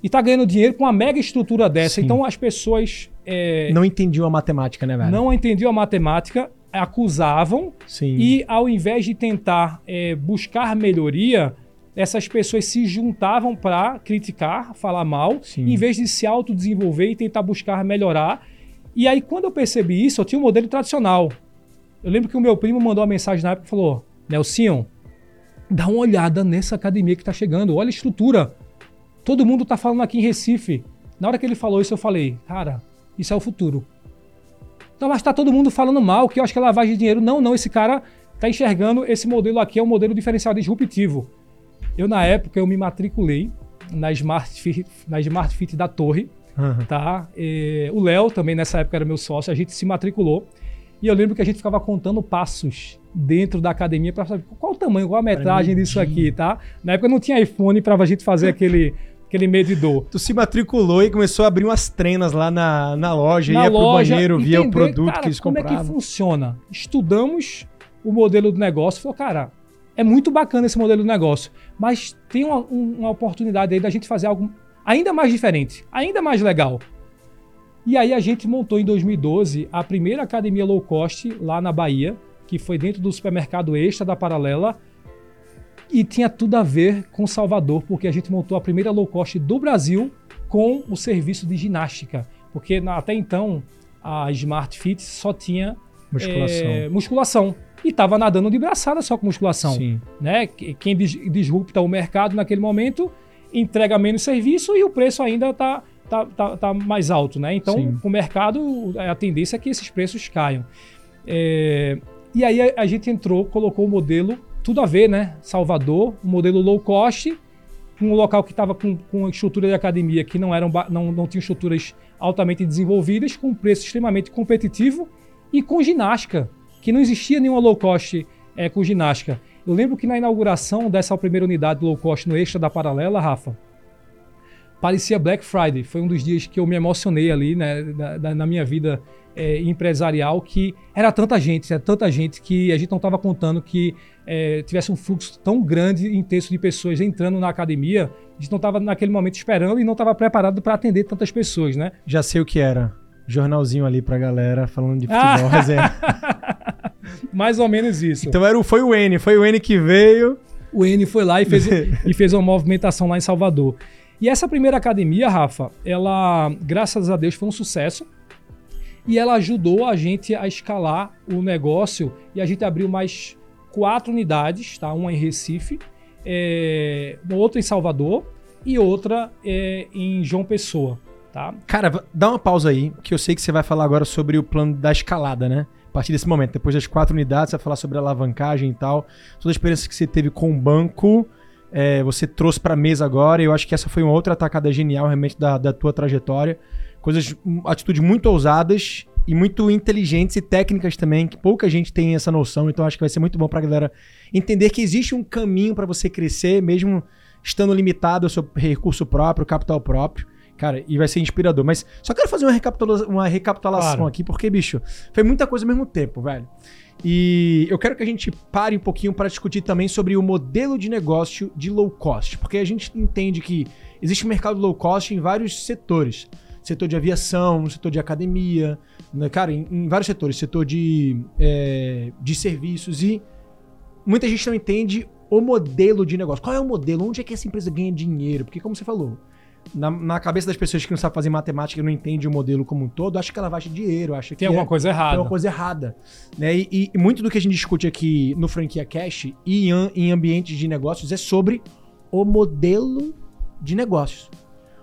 E tá ganhando dinheiro com uma mega estrutura dessa.
Sim.
Então as pessoas é,
Não entendiam a matemática, né, velho?
não entendiam a matemática, acusavam
Sim.
e ao invés de tentar é, buscar melhoria, essas pessoas se juntavam para criticar, falar mal,
Sim.
em vez de se autodesenvolver e tentar buscar melhorar. E aí, quando eu percebi isso, eu tinha um modelo tradicional. Eu lembro que o meu primo mandou uma mensagem na época e falou: Nelsinho, dá uma olhada nessa academia que está chegando, olha a estrutura. Todo mundo está falando aqui em Recife. Na hora que ele falou isso, eu falei: cara, isso é o futuro. Então, mas tá todo mundo falando mal, que eu acho que é lavagem de dinheiro. Não, não, esse cara tá enxergando esse modelo aqui, é um modelo diferencial disruptivo. Eu, na época, eu me matriculei na Smart Fit, na Smart Fit da Torre,
Aham.
tá? E o Léo também, nessa época, era meu sócio, a gente se matriculou. E eu lembro que a gente ficava contando passos dentro da academia para saber qual o tamanho, qual a metragem disso aqui, tá? Na época não tinha iPhone para a gente fazer aquele, aquele medidor.
Tu se matriculou e começou a abrir umas trenas lá na, na loja,
na
ia pro
loja,
banheiro, via o produto
cara,
que eles
como é
compravam.
que funciona? Estudamos o modelo do negócio, falou, cara, é muito bacana esse modelo do negócio, mas tem uma, um- uma oportunidade aí da gente fazer algo ainda mais diferente, ainda mais legal. E aí a gente montou em 2012 a primeira academia low cost lá na Bahia, que foi dentro do supermercado Extra da Paralela, e tinha tudo a ver com Salvador, porque a gente montou a primeira low cost do Brasil com o serviço de ginástica. Porque até então a Smart Fit só tinha
Musculação.
é, musculação. E estava nadando de braçada só com musculação.
Sim.
Né? Que- Quem dis- disrupta o mercado naquele momento entrega menos serviço e o preço ainda está tá, tá, tá mais alto. Né? Então,
Sim.
o mercado, a tendência é que esses preços caiam. É, e aí a gente entrou, colocou o modelo, tudo a ver, né? Salvador, um modelo low cost, um local que estava com, com estrutura de academia que não eram não, não tinha estruturas altamente desenvolvidas, com um preço extremamente competitivo e com ginástica, que não existia nenhuma low cost eh, com ginástica. Eu lembro que na inauguração dessa primeira unidade low cost no Extra da Paralela, Rafa, parecia Black Friday. Foi um dos dias que eu me emocionei ali né, na, na- minha vida eh, empresarial, que era tanta gente, era tanta gente que a gente não estava contando que eh, tivesse um fluxo tão grande intenso de pessoas entrando na academia. A gente não estava naquele momento esperando e não estava preparado para atender tantas pessoas, né?
Já sei o que era. Jornalzinho ali pra galera falando de
Ah!
futebol, resenha.
Mais ou menos isso.
Então era foi o N, foi o N que veio.
o N foi lá e fez, e fez uma movimentação lá em Salvador. E essa primeira academia, Rafa, ela, graças a Deus, foi um sucesso. E ela ajudou a gente a escalar o negócio e a gente abriu mais quatro unidades, tá? Uma em Recife, é, outra em Salvador e outra é, em João Pessoa, tá?
Cara, dá uma pausa aí, que eu sei que você vai falar agora sobre o plano da escalada, né? A partir desse momento, depois das quatro unidades, você vai falar sobre a alavancagem e tal. Toda a experiência que você teve com o banco, é, você trouxe pra mesa agora. E eu acho que essa foi uma outra atacada genial, realmente, da, da tua trajetória. Coisas, hum, atitudes muito ousadas e muito inteligentes e técnicas também, que pouca gente tem essa noção. Então acho que vai ser muito bom pra galera entender que existe um caminho pra você crescer, mesmo estando limitado ao seu recurso próprio, capital próprio. Cara, e vai ser inspirador. Mas só quero fazer uma, recapitula uma recapitulação
Claro.
aqui, porque, bicho, foi muita coisa ao mesmo tempo, velho. E eu quero que a gente pare um pouquinho para discutir também sobre o modelo de negócio de low cost, porque a gente entende que existe um mercado low cost em vários setores. Setor de aviação, setor de academia, né, cara, em, em vários setores, setor de, é, de serviços e muita gente não entende o modelo de negócio. Qual é o modelo? Onde é que essa empresa ganha dinheiro? Porque, como você falou, na, na cabeça das pessoas que não sabem fazer matemática e não entendem o modelo como um todo, acha que ela vai de dinheiro, acha
Tem
que
alguma
é,
coisa
tem
errada.
uma coisa errada. Né? E, e- muito do que a gente discute aqui no Franquia Cash e em, em ambientes de negócios é sobre o modelo de negócios.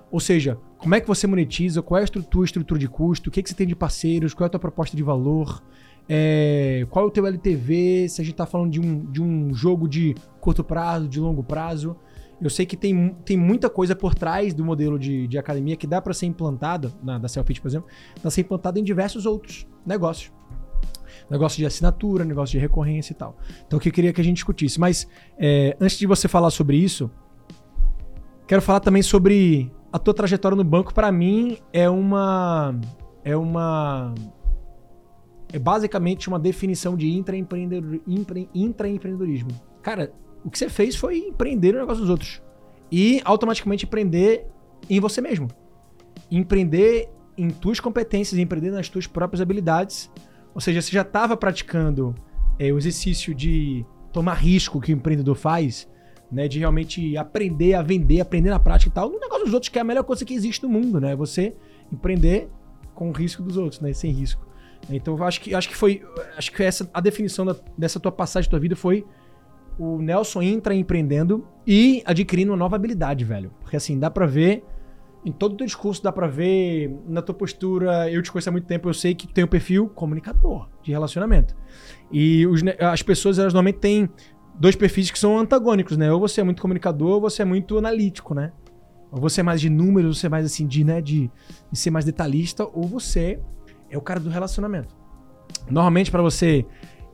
Ou seja, como é que você monetiza, qual é a estru- tua estrutura de custo, o que, que você tem de parceiros, qual é a tua proposta de valor, é, qual é o teu LTV, se a gente está falando de um, de um jogo de curto prazo, de longo prazo. Eu sei que tem, tem muita coisa por trás do modelo de, de academia que dá para ser implantada, na, da Selfit, por exemplo, dá ser implantada em diversos outros negócios. Negócio de assinatura, negócio de recorrência e tal. Então, o que eu queria que a gente discutisse. Mas, é, antes de você falar sobre isso, quero falar também sobre a tua trajetória no banco. Para mim, é uma. É uma. É basicamente uma definição de intraempreendedor- empre- intraempreendedorismo. Cara, o que você fez foi empreender o negócio dos outros. E automaticamente empreender em você mesmo. Empreender em tuas competências, empreender nas tuas próprias habilidades. Ou seja, você já estava praticando é, o exercício de tomar risco que o empreendedor faz, né? De realmente aprender a vender, aprender na prática e tal, no negócio dos outros, que é a melhor coisa que existe no mundo, né? Você empreender com o risco dos outros, né? Sem risco. Então eu acho que acho que foi. Acho que essa a definição da, dessa tua passagem da tua vida foi o Nelson entra empreendendo e adquirindo uma nova habilidade, velho. Porque assim, dá pra ver. Em todo o teu discurso dá pra ver na tua postura, eu te conheço há muito tempo, eu sei que tem o um perfil comunicador de relacionamento. E os, as pessoas, elas normalmente têm dois perfis que são antagônicos, né? Ou você é muito comunicador, ou você é muito analítico, né? Ou você é mais de números, ou você é mais assim, de, né, de, de ser mais detalhista, ou você é o cara do relacionamento. Normalmente, para você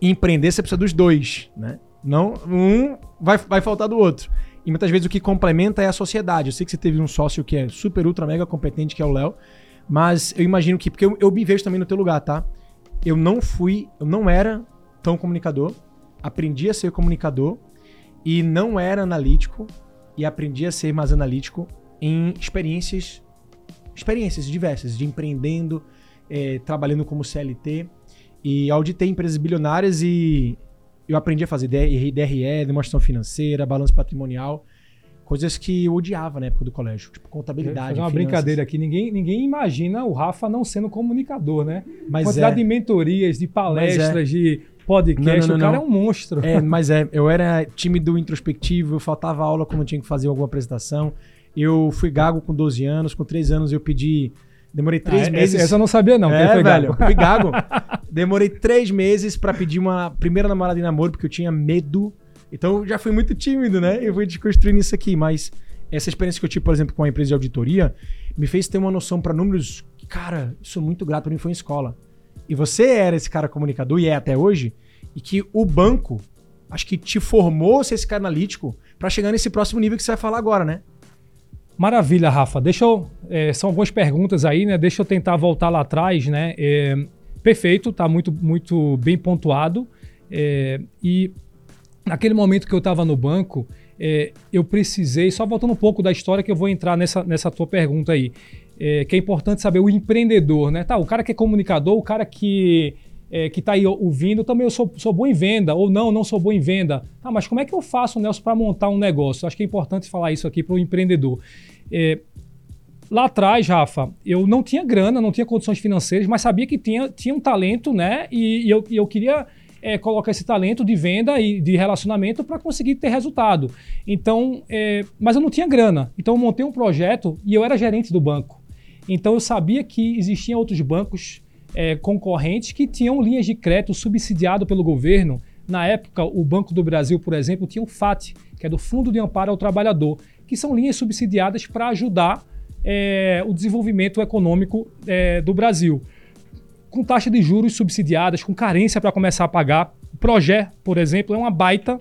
empreender, você precisa dos dois, né? Não, um vai, vai faltar do outro. E muitas vezes o que complementa é a sociedade. Eu sei que você teve um sócio que é super, ultra, mega competente, que é o Léo. Mas eu imagino que. Porque eu, eu me vejo também no teu lugar, tá? Eu não fui. Eu não era tão comunicador. Aprendi a ser comunicador. E não era analítico. E aprendi a ser mais analítico em experiências. Experiências diversas, de empreendendo, é, trabalhando como CLT. E auditei empresas bilionárias e eu aprendi a fazer DRE, demonstração financeira, balanço patrimonial. Coisas que eu odiava na época do colégio, tipo contabilidade.
Fazer uma
finanças.
brincadeira aqui, ninguém, ninguém imagina o Rafa não sendo comunicador, né?
Mas
Quantidade
é.
de mentorias, de palestras,
é.
de podcast,
Não, não,
o cara
não.
é um monstro.
É, mas é, eu era tímido, introspectivo, eu faltava aula quando eu tinha que fazer alguma apresentação. Eu fui gago com 12 anos, com 3 anos eu pedi. Demorei 3
Ah,
meses.
Essa, essa eu não sabia, não.
é, velho,
gago.
fui gago. Demorei três meses pra pedir uma primeira namorada em namoro, porque eu tinha medo. Então eu já fui muito tímido, né? Eu fui desconstruindo isso aqui, mas essa experiência que eu tive, por exemplo, com a empresa de auditoria, me fez ter uma noção pra números. Cara, sou muito grato pra mim, foi em escola. E você era esse cara comunicador, e é até hoje, e que o banco, acho que te formou ser esse cara analítico pra chegar nesse próximo nível que você vai falar agora, né?
Maravilha, Rafa. Deixa eu. é, são algumas perguntas aí, né? Deixa eu tentar voltar lá atrás, né? É, perfeito, tá muito, muito bem pontuado. É, e naquele momento que eu estava no banco, é, eu precisei, só voltando um pouco da história que eu vou entrar nessa, nessa tua pergunta aí. É, que é importante saber o empreendedor, né? Tá, o cara que é comunicador, o cara que é, que está aí ouvindo, também eu sou, sou bom em venda, ou não, não sou bom em venda. Tá, mas como é que eu faço, Nelson, para montar um negócio? Acho que é importante falar isso aqui para o empreendedor. É, lá atrás, Rafa, eu não tinha grana, não tinha condições financeiras, mas sabia que tinha, tinha um talento, né? E, e eu, e eu queria é, colocar esse talento de venda e de relacionamento para conseguir ter resultado. Então, é, mas eu não tinha grana. Então, eu montei um projeto e eu era gerente do banco. Então, eu sabia que existiam outros bancos é, concorrentes que tinham linhas de crédito subsidiado pelo governo. Na época, o Banco do Brasil, por exemplo, tinha o FAT, que é do Fundo de Amparo ao Trabalhador, que são linhas subsidiadas para ajudar é, o desenvolvimento econômico é, do Brasil. Com taxa de juros subsidiadas, com carência para começar a pagar. O Progé, por exemplo, é uma baita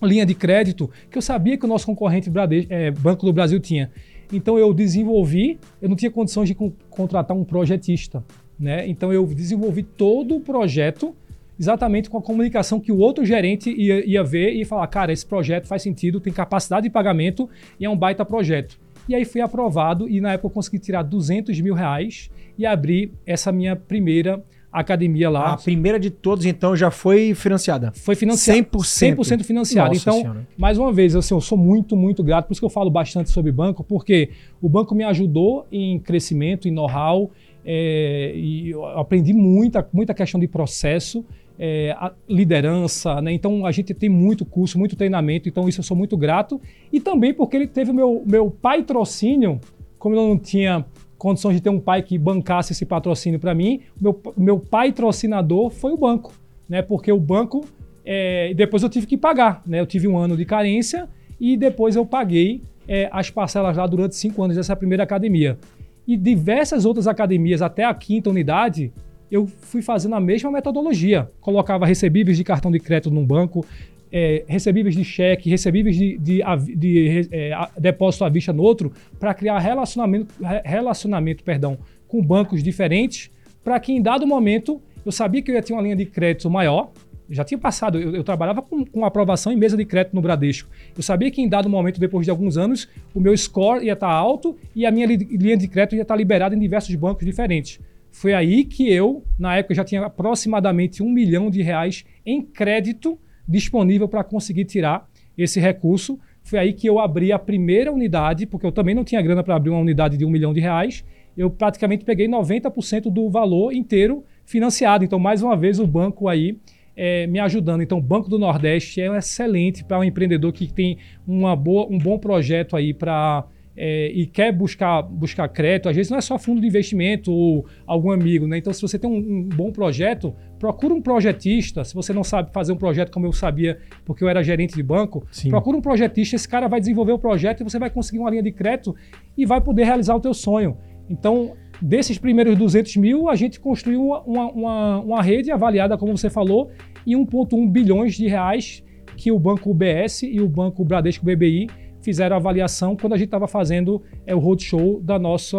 linha de crédito que eu sabia que o nosso concorrente Brade- é, Banco do Brasil tinha. Então eu desenvolvi, eu não tinha condições de con- contratar um projetista. Né? Então eu desenvolvi todo o projeto exatamente com a comunicação que o outro gerente ia, ia ver e falar, cara, esse projeto faz sentido, tem capacidade de pagamento e é um baita projeto. E aí fui aprovado e na época eu consegui tirar 200 mil reais e abrir essa minha primeira academia lá.
A primeira de todos, então, já foi financiada.
Foi financiado.
100%.
100% financiado.
Nossa
então,
Senhora.
mais uma vez, assim, eu sou muito, muito grato. Por isso que eu falo bastante sobre banco, porque o banco me ajudou em crescimento, em know-how, é, e eu aprendi muita, muita questão de processo, é, liderança, né? Então, a gente tem muito curso, muito treinamento, então isso eu sou muito grato. E também porque ele teve o meu, meu patrocínio, como eu não tinha condições de ter um pai que bancasse esse patrocínio para mim, meu, meu patrocinador foi o banco, né? Porque o banco, é, depois eu tive que pagar, né? Eu tive um ano de carência e depois eu paguei é, as parcelas lá durante cinco anos dessa primeira academia. E diversas outras academias, até a quinta unidade, eu fui fazendo a mesma metodologia. Colocava recebíveis de cartão de crédito num banco, é, recebíveis de cheque, recebíveis de, de, de, de é, depósito à vista no outro, para criar relacionamento, re- relacionamento perdão, com bancos diferentes, para que em dado momento eu sabia que eu ia ter uma linha de crédito maior, Já tinha passado, eu, eu trabalhava com, com, aprovação em mesa de crédito no Bradesco. Eu sabia que em dado momento, depois de alguns anos, o meu score ia estar tá alto e a minha li, linha de crédito ia estar tá liberada em diversos bancos diferentes. Foi aí que eu, na época, já tinha aproximadamente um milhão de reais em crédito disponível para conseguir tirar esse recurso. Foi aí que eu abri a primeira unidade, porque eu também não tinha grana para abrir uma unidade de um milhão de reais. Eu praticamente peguei 90% do valor inteiro financiado. Então, mais uma vez, o banco aí é, me ajudando. Então, o Banco do Nordeste é excelente para um empreendedor que tem uma boa, um bom projeto aí para é, e quer buscar, buscar crédito, às vezes não é só fundo de investimento ou algum amigo, né? Então, se você tem um, um, bom projeto, procura um projetista. Se você não sabe fazer um projeto como eu sabia, porque eu era gerente de banco, Sim. procura um projetista. Esse cara vai desenvolver o projeto e você vai conseguir uma linha de crédito e vai poder realizar o teu sonho. Então, Desses primeiros 200 mil, a gente construiu uma, uma, uma rede avaliada, como você falou, em 1,1 bilhões de reais que o Banco UBS e o Banco Bradesco BBI fizeram a avaliação quando a gente estava fazendo é, o roadshow da nossa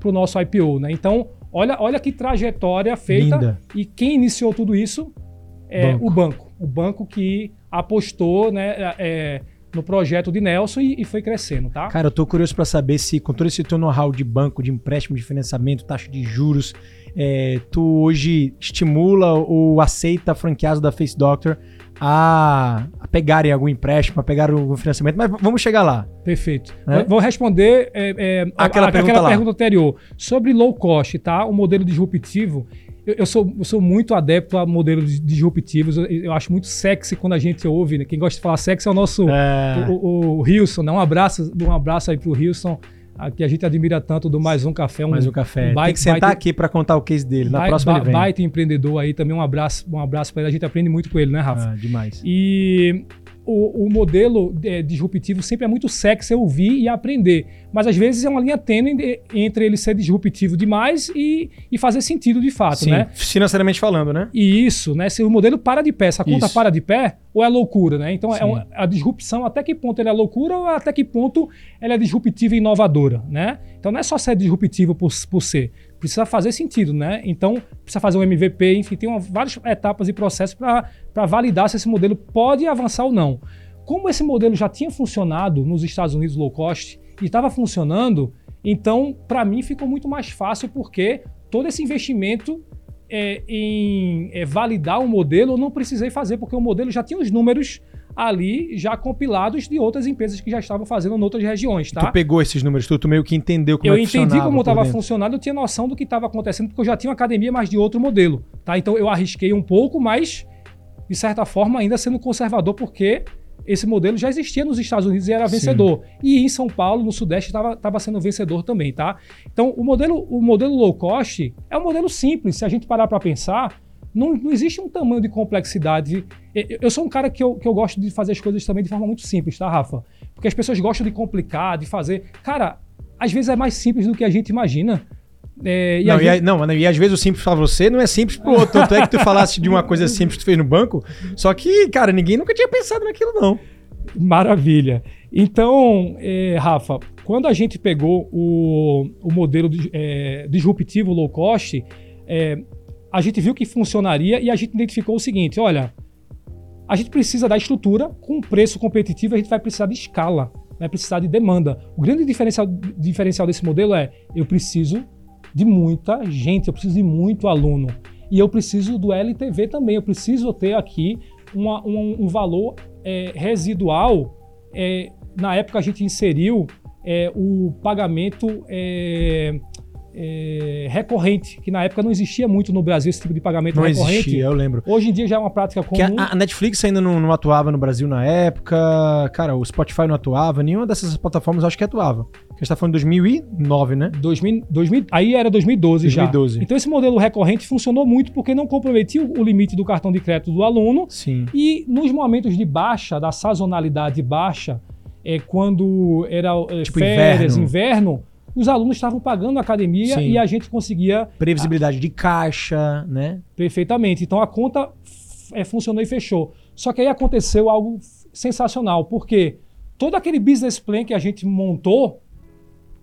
para o nosso IPO. Né? Então, olha, olha que trajetória feita. Linda. E quem iniciou tudo isso é banco. o banco. O banco que apostou né, é, no projeto de Nelson e, e foi crescendo, tá?
Cara, eu tô curioso para saber se, com todo esse teu know-how de banco, de empréstimo, de financiamento, taxa de juros, é, tu hoje estimula ou aceita franqueados da Face Doctor a, a pegarem algum empréstimo, a pegar algum financiamento, mas vamos chegar lá.
Perfeito. É? Vou responder é, é, aquela, a, pergunta, aquela pergunta anterior. Sobre low cost, tá? O modelo disruptivo, eu, eu, sou, eu sou muito adepto a modelos disruptivos. Eu, eu, acho muito sexy quando a gente ouve. Né? Quem gosta de falar sexy é o nosso é... O, o, o Hilson. Né? Um abraço, um abraço aí pro Hilson que a gente admira tanto do Mais Um Café. Um,
mais Um Café. Um baita, Tem que sentar baita, aqui para contar o case dele. Na baita, próxima ele vem.
Baita empreendedor aí também. Um abraço, um abraço para ele. A gente aprende muito com ele, né, Rafa?
Ah, demais.
E o, o modelo é, disruptivo sempre é muito sexy ouvir e aprender. Mas às vezes é uma linha tênue entre ele ser disruptivo demais e, e fazer sentido de fato, Sim, né?
Financeiramente falando, né?
E isso, né? Se o modelo para de pé, se a conta isso. para de pé, ou é loucura, né? Então é uma, a disrupção, até que ponto ele é loucura ou até que ponto ela é disruptiva e inovadora, né? Então não é só ser disruptivo por, por ser precisa fazer sentido, né? Então, precisa fazer um MVP, enfim, tem uma, várias etapas e processos para validar se esse modelo pode avançar ou não. Como esse modelo já tinha funcionado nos Estados Unidos low cost e estava funcionando, então, para mim, ficou muito mais fácil porque todo esse investimento é, em é, validar o modelo eu não precisei fazer, porque o modelo já tinha os números ali já compilados de outras empresas que já estavam fazendo em outras regiões, tá?
Tu pegou esses números, tu, tu meio que entendeu como
Eu é entendi como estava funcionando, eu tinha noção do que estava acontecendo, porque eu já tinha uma academia, mas de outro modelo, tá? Então eu arrisquei um pouco, mas de certa forma ainda sendo conservador, porque esse modelo já existia nos Estados Unidos e era vencedor. Sim. E em São Paulo, no Sudeste, estava sendo vencedor também, tá? Então, o modelo, o modelo low cost é um modelo simples. Se a gente parar para pensar, não, não existe um tamanho de complexidade. Eu sou um cara que eu, que eu gosto de fazer as coisas também de forma muito simples, tá, Rafa? Porque as pessoas gostam de complicar, de fazer. Cara, às vezes é mais simples do que a gente imagina.
É, e não, e, não, e às vezes o simples para você não é simples pro outro. Tanto é que tu falasse de uma coisa simples que tu fez no banco, só que, cara, ninguém nunca tinha pensado naquilo, não.
Maravilha. Então, é, Rafa, quando a gente pegou o, o modelo de, é, disruptivo low cost, é, a gente viu que funcionaria e a gente identificou o seguinte: olha, a gente precisa da estrutura, com preço competitivo, a gente vai precisar de escala, vai precisar de demanda. O grande diferencial, diferencial desse modelo é: eu preciso de muita gente, eu preciso de muito aluno. E eu preciso do LTV também, eu preciso ter aqui uma, um, um, valor é, residual. É, na época a gente inseriu é, o pagamento é, recorrente, que na época não existia muito no Brasil esse tipo de pagamento
não
recorrente.
Existia, eu lembro.
Hoje em dia já é uma prática comum.
A, a, Netflix ainda não, não, atuava no Brasil na época, cara, o Spotify não atuava, nenhuma dessas plataformas acho que atuava. A gente tá falando de 2009, né?
2000, 2000, aí era 2012,
2012
já. Então esse modelo recorrente funcionou muito porque não comprometia o, o limite do cartão de crédito do aluno.
Sim.
E nos momentos de baixa, da sazonalidade baixa, é, quando era é, tipo férias, inverno, inverno os alunos estavam pagando a academia Sim. e a gente conseguia.
Previsibilidade de caixa, né?
Perfeitamente. Então a conta é, funcionou e fechou. Só que aí aconteceu algo sensacional, porque todo aquele business plan que a gente montou,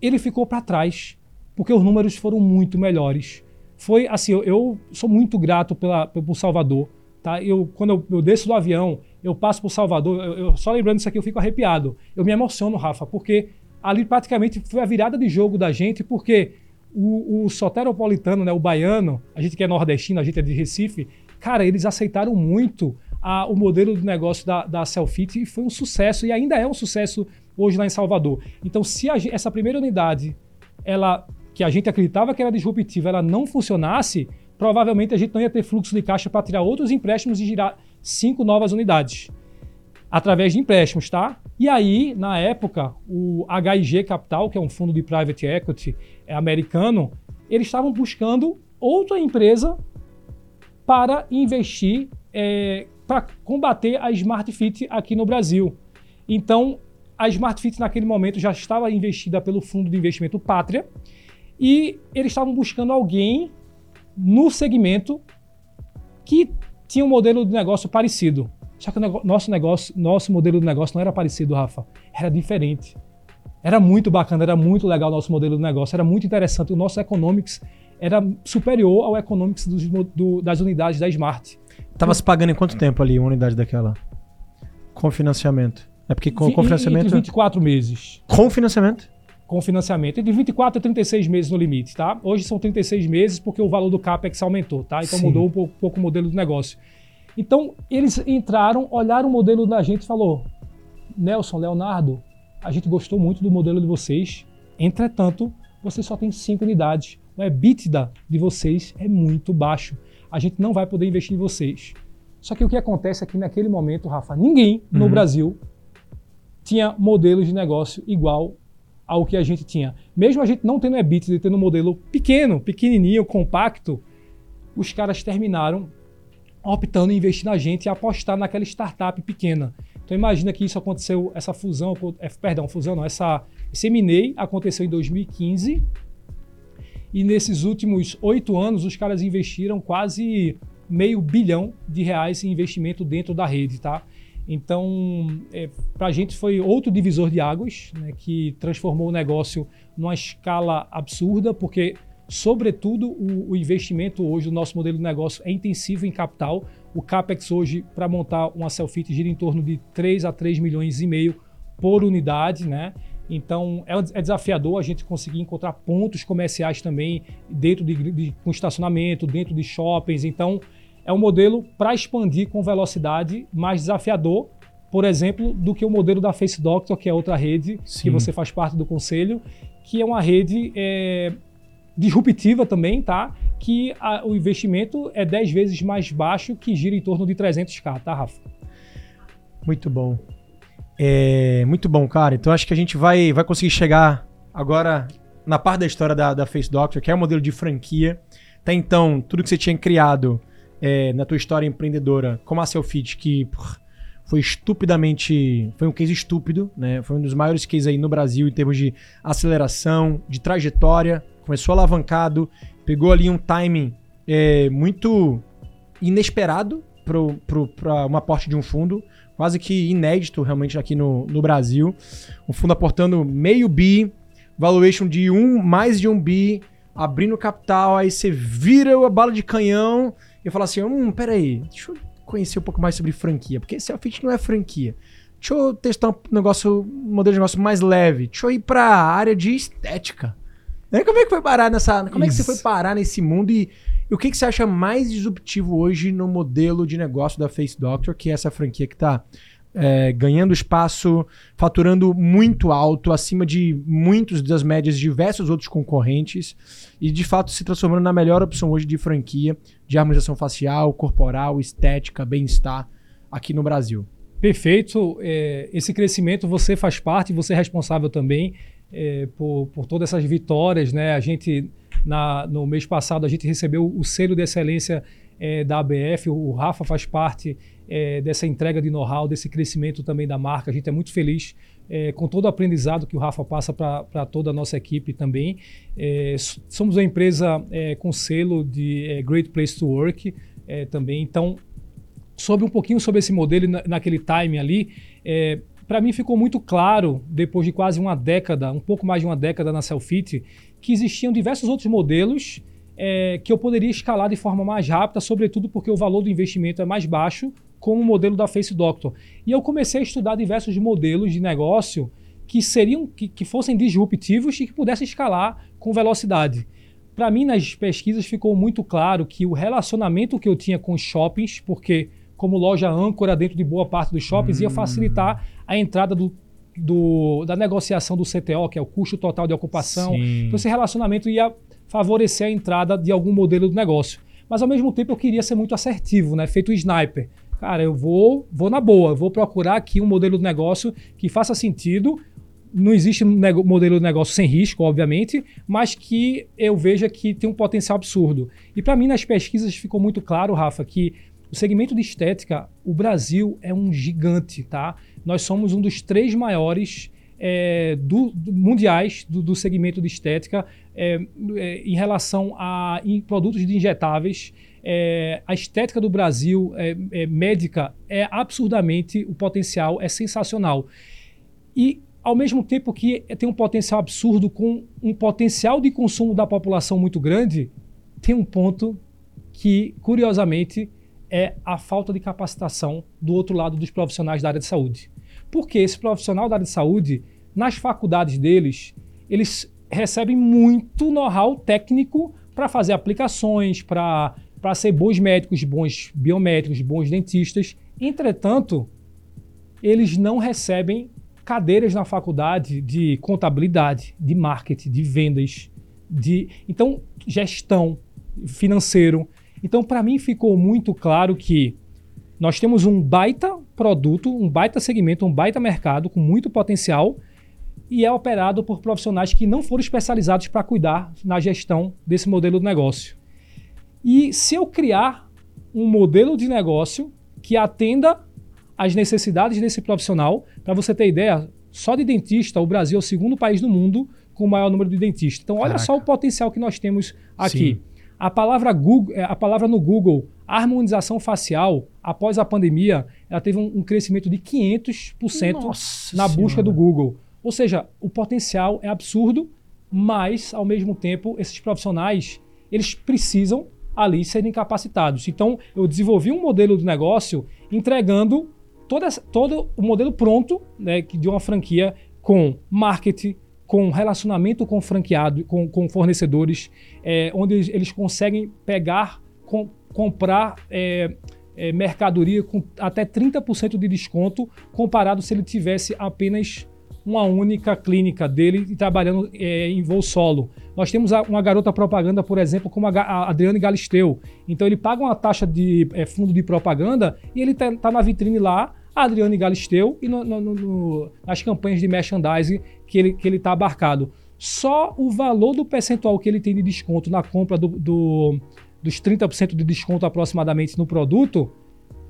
ele ficou para trás, porque os números foram muito melhores. Foi assim, eu, eu sou muito grato pela, pelo Salvador, Tá? Eu, quando eu, eu desço do avião, eu passo por Salvador, eu, eu, só lembrando isso aqui eu fico arrepiado. Eu me emociono, Rafa, porque ali praticamente foi a virada de jogo da gente, porque o, o soteropolitano, né, o baiano, a gente que é nordestino, a gente é de Recife, cara, eles aceitaram muito a, o modelo de negócio da, da Selfit e foi um sucesso, e ainda é um sucesso hoje lá em Salvador. Então, se a, essa primeira unidade, ela que a gente acreditava que era disruptiva, ela não funcionasse, provavelmente a gente não ia ter fluxo de caixa para tirar outros empréstimos e girar cinco novas unidades. Através de empréstimos, tá? E aí, na época, o HIG Capital, que é um fundo de private equity é americano, eles estavam buscando outra empresa para investir, é, para combater a Smart Fit aqui no Brasil. Então, a Smart Fit naquele momento já estava investida pelo fundo de investimento Pátria e eles estavam buscando alguém no segmento que tinha um modelo de negócio parecido. Só que o nosso negócio, nosso modelo de negócio não era parecido, Rafa. Era diferente. Era muito bacana, era muito legal o nosso modelo de negócio, era muito interessante. O nosso economics era superior ao economics do, do, das unidades da Smart.
Tava se pagando em quanto tempo ali uma unidade daquela? Com financiamento. É porque com, com financiamento. Entre
24 meses.
Com financiamento?
Com financiamento. Entre 24 a 36 meses no limite, tá? Hoje são 36 meses porque o valor do CAPEX aumentou, tá? Então Sim. mudou um pouco, um pouco, o modelo do negócio. Então, eles entraram, olharam o modelo da gente e falou: Nelson, Leonardo, a gente gostou muito do modelo de vocês. Entretanto, vocês só têm cinco unidades. O EBITDA de vocês é muito baixo. A gente não vai poder investir em vocês. Só que o que acontece é que naquele momento, Rafa, ninguém no uhum. Brasil tinha modelos de negócio igual ao que a gente tinha. Mesmo a gente não tendo EBITDA e tendo um modelo pequeno, pequenininho, compacto, os caras terminaram optando em investir na gente e apostar naquela startup pequena. Então imagina que isso aconteceu, essa fusão, é, perdão, fusão não, essa, esse M&A aconteceu em 2015 e nesses últimos oito anos os caras investiram quase meio bilhão de reais em investimento dentro da rede, tá? Então, é, para a gente foi outro divisor de águas, né, que transformou o negócio numa escala absurda, porque, sobretudo, o, o, investimento hoje do nosso modelo de negócio é intensivo em capital. O CAPEX hoje, para montar uma Selfit, gira em torno de 3 a 3 milhões e meio por unidade, né? Então, é, é desafiador a gente conseguir encontrar pontos comerciais também dentro de, de com estacionamento, dentro de shoppings. Então, é um modelo para expandir com velocidade mais desafiador, por exemplo, do que o modelo da Face Doctor, que é outra rede Sim. que você faz parte do conselho, que é uma rede é, disruptiva também, tá? Que a, o investimento é 10 vezes mais baixo, que gira em torno de 300k, tá, Rafa?
Muito bom. É, muito bom, cara. Então acho que a gente vai, vai conseguir chegar agora na parte da história da, da Face Doctor, que é o um modelo de franquia. Até então, tudo que você tinha criado é, na tua história empreendedora, como a Selfit, que foi estupidamente. Foi um case estúpido, né? Foi um dos maiores cases aí no Brasil em termos de aceleração, de trajetória. Começou alavancado, pegou ali um timing é, muito inesperado para uma aporte de um fundo, quase que inédito realmente aqui no, no Brasil. Um fundo aportando meio bi, valuation de um, mais de um bi, abrindo capital, aí você vira a bala de canhão e falar assim: hum, peraí, deixa eu conhecer um pouco mais sobre franquia, porque self-fit não é franquia. Deixa eu testar um negócio, um modelo de negócio mais leve. Deixa eu ir para a área de estética. Né? Como é que foi parar nessa. Como Isso. é que você foi parar nesse mundo e, e o que, que você acha mais disruptivo hoje no modelo de negócio da Face Doctor, que é essa franquia que está é, ganhando espaço, faturando muito alto, acima de muitos das médias de diversos outros concorrentes e de fato se transformando na melhor opção hoje de franquia de harmonização facial, corporal, estética, bem-estar aqui no Brasil.
Perfeito. É, esse crescimento você faz parte, você é responsável também é, por, por todas essas vitórias. Né? A gente, na, no mês passado, a gente recebeu o selo de excelência é, da ABF, o Rafa faz parte é, dessa entrega de know-how, desse crescimento também da marca. A gente é muito feliz é, com todo o aprendizado que o Rafa passa para toda a nossa equipe também. É, somos uma empresa é, com selo de é, Great Place to Work é, também. Então, sobre um pouquinho sobre esse modelo na, naquele time ali, para mim ficou muito claro, depois de quase uma década, um pouco mais de uma década na Selfit, que existiam diversos outros modelos é, que eu poderia escalar de forma mais rápida, sobretudo porque o valor do investimento é mais baixo, como o modelo da Face Doctor. E eu comecei a estudar diversos modelos de negócio que seriam que, que fossem disruptivos e que pudessem escalar com velocidade. Para mim, nas pesquisas ficou muito claro que o relacionamento que eu tinha com os shoppings, porque como loja âncora dentro de boa parte dos shoppings, hum. ia facilitar a entrada do, do, da negociação do CTO, que é o custo total de ocupação. Sim. Então, esse relacionamento ia favorecer a entrada de algum modelo do negócio. Mas, ao mesmo tempo, eu queria ser muito assertivo, né? feito o sniper. Cara, eu vou, vou na boa, vou procurar aqui um modelo de negócio que faça sentido. Não existe um modelo de negócio sem risco, obviamente, mas que eu veja que tem um potencial absurdo. E para mim, nas pesquisas, ficou muito claro, Rafa, que o segmento de estética, o Brasil é um gigante, tá? Nós somos um dos três maiores é, do, do, mundiais do, do, segmento de estética é, é, em relação a em produtos de injetáveis. É, a estética do Brasil é, é, médica é absurdamente, o potencial é sensacional. E ao mesmo tempo que tem um potencial absurdo com um potencial de consumo da população muito grande, tem um ponto que, curiosamente, é a falta de capacitação do outro lado dos profissionais da área de saúde. Porque esse profissional da área de saúde, nas faculdades deles, eles recebem muito know-how técnico para fazer aplicações, para ser bons médicos, bons biométricos, bons dentistas. Entretanto, eles não recebem cadeiras na faculdade de contabilidade, de marketing, de vendas, de então gestão financeiro. Então, para mim, ficou muito claro que nós temos um baita produto, um baita segmento, um baita mercado com muito potencial e é operado por profissionais que não foram especializados para cuidar na gestão desse modelo de negócio. E se eu criar um modelo de negócio que atenda às necessidades desse profissional, para você ter ideia, só de dentista, o Brasil é o segundo país do mundo com o maior número de dentistas. Então, olha Caraca. só o potencial que nós temos aqui. Sim. A palavra, Google, é, a palavra no Google, harmonização facial, após a pandemia, ela teve um, um crescimento de 500% Nossa na busca senhora. do Google. Ou seja, o potencial é absurdo, mas, ao mesmo tempo, esses profissionais, eles precisam ali serem capacitados. Então, eu desenvolvi um modelo de negócio entregando toda, todo o modelo pronto né, de uma franquia com marketing, com relacionamento com franqueado, com, com fornecedores, é, onde eles, eles, conseguem pegar, com, comprar é, é, mercadoria com até 30% de desconto, comparado se ele tivesse apenas uma única clínica dele trabalhando é, em voo solo. Nós temos uma garota propaganda, por exemplo, como a Adriane Galisteu. Então ele paga uma taxa de é, fundo de propaganda e ele está tá na vitrine lá a Adriane Galisteu e no, no, no, nas campanhas de merchandising que ele está que ele tá abarcado. Só o valor do percentual que ele tem de desconto na compra do, do, dos 30% de desconto aproximadamente no produto,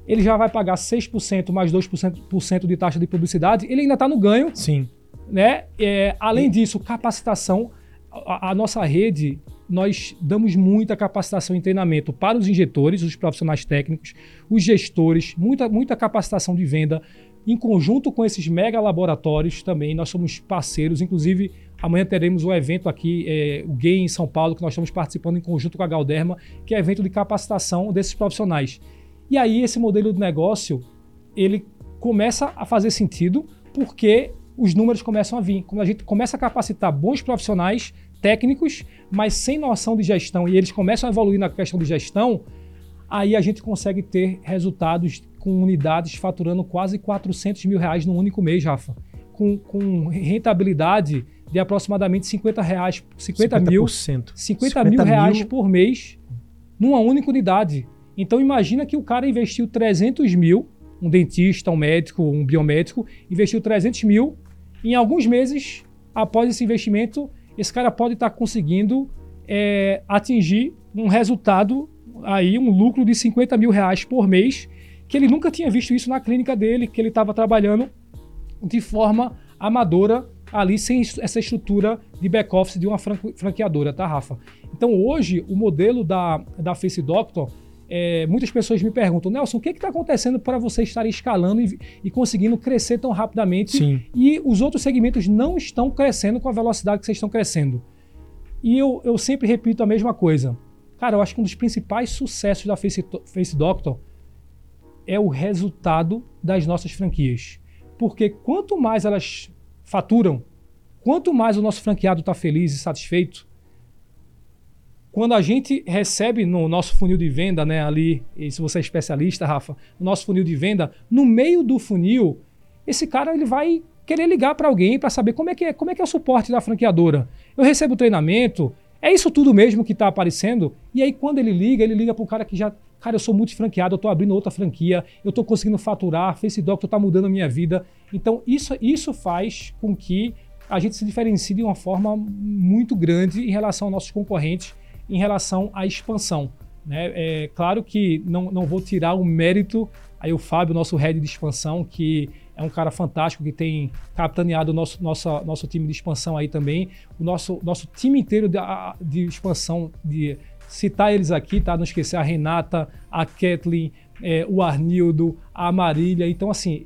ele já vai pagar 6% mais 2% de taxa de publicidade, ele ainda está no ganho.
Sim.
Né? É, além disso, capacitação. A, a nossa rede nós damos muita capacitação e treinamento para os injetores, os profissionais técnicos, os gestores, muita, muita capacitação de venda. Em conjunto com esses mega laboratórios também, nós somos parceiros. Inclusive, amanhã teremos um evento aqui, é, o GAY em São Paulo, que nós estamos participando em conjunto com a Galderma, que é evento de capacitação desses profissionais. E aí, esse modelo de negócio, ele começa a fazer sentido porque os números começam a vir. Quando a gente começa a capacitar bons profissionais técnicos, mas sem noção de gestão, e eles começam a evoluir na questão de gestão, aí a gente consegue ter resultados com unidades faturando quase 400 mil reais no único mês, Rafa. Com, com rentabilidade de aproximadamente 50 reais, 50 mil, 50, 50 mil reais mil... por mês numa única unidade. Então imagina que o cara investiu 300 mil, um dentista, um médico, um biomédico, investiu 300 mil, em alguns meses, após esse investimento, esse cara pode estar tá conseguindo é, atingir um resultado aí, um lucro de 50 mil reais por mês, que ele nunca tinha visto isso na clínica dele, que ele estava trabalhando de forma amadora ali sem essa estrutura de back-office de uma franqueadora, tá, Rafa? Então hoje o modelo da, da Face Doctor é, muitas pessoas me perguntam, Nelson, o que está acontecendo para você estar escalando e, e, conseguindo crescer tão rapidamente
Sim.
e os outros segmentos não estão crescendo com a velocidade que vocês estão crescendo? E eu, eu sempre repito a mesma coisa. Cara, eu acho que um dos principais sucessos da Face, Face Doctor é o resultado das nossas franquias. Porque quanto mais elas faturam, quanto mais o nosso franqueado está feliz e satisfeito, quando a gente recebe no nosso funil de venda, né, ali, e se você é especialista, Rafa, no nosso funil de venda, no meio do funil, esse cara ele vai querer ligar para alguém para saber como é que é, como é que é o suporte da franqueadora. Eu recebo treinamento, é isso tudo mesmo que está aparecendo? E aí quando ele liga, ele liga para o cara que já, cara, eu sou multifranqueado, eu estou abrindo outra franquia, eu estou conseguindo faturar, Face Doctor está mudando a minha vida. Então isso isso faz com que a gente se diferencie de uma forma muito grande em relação aos nossos concorrentes em relação à expansão. Né? É claro que não, não vou tirar o mérito aí o Fábio, nosso head de expansão, que é um cara fantástico que tem capitaneado o nosso, nosso, time de expansão aí também. O nosso, nosso time inteiro de, de expansão, de citar eles aqui, tá? Não esquecer a Renata, a Kathleen, é, o Arnildo, a Marília. Então, assim,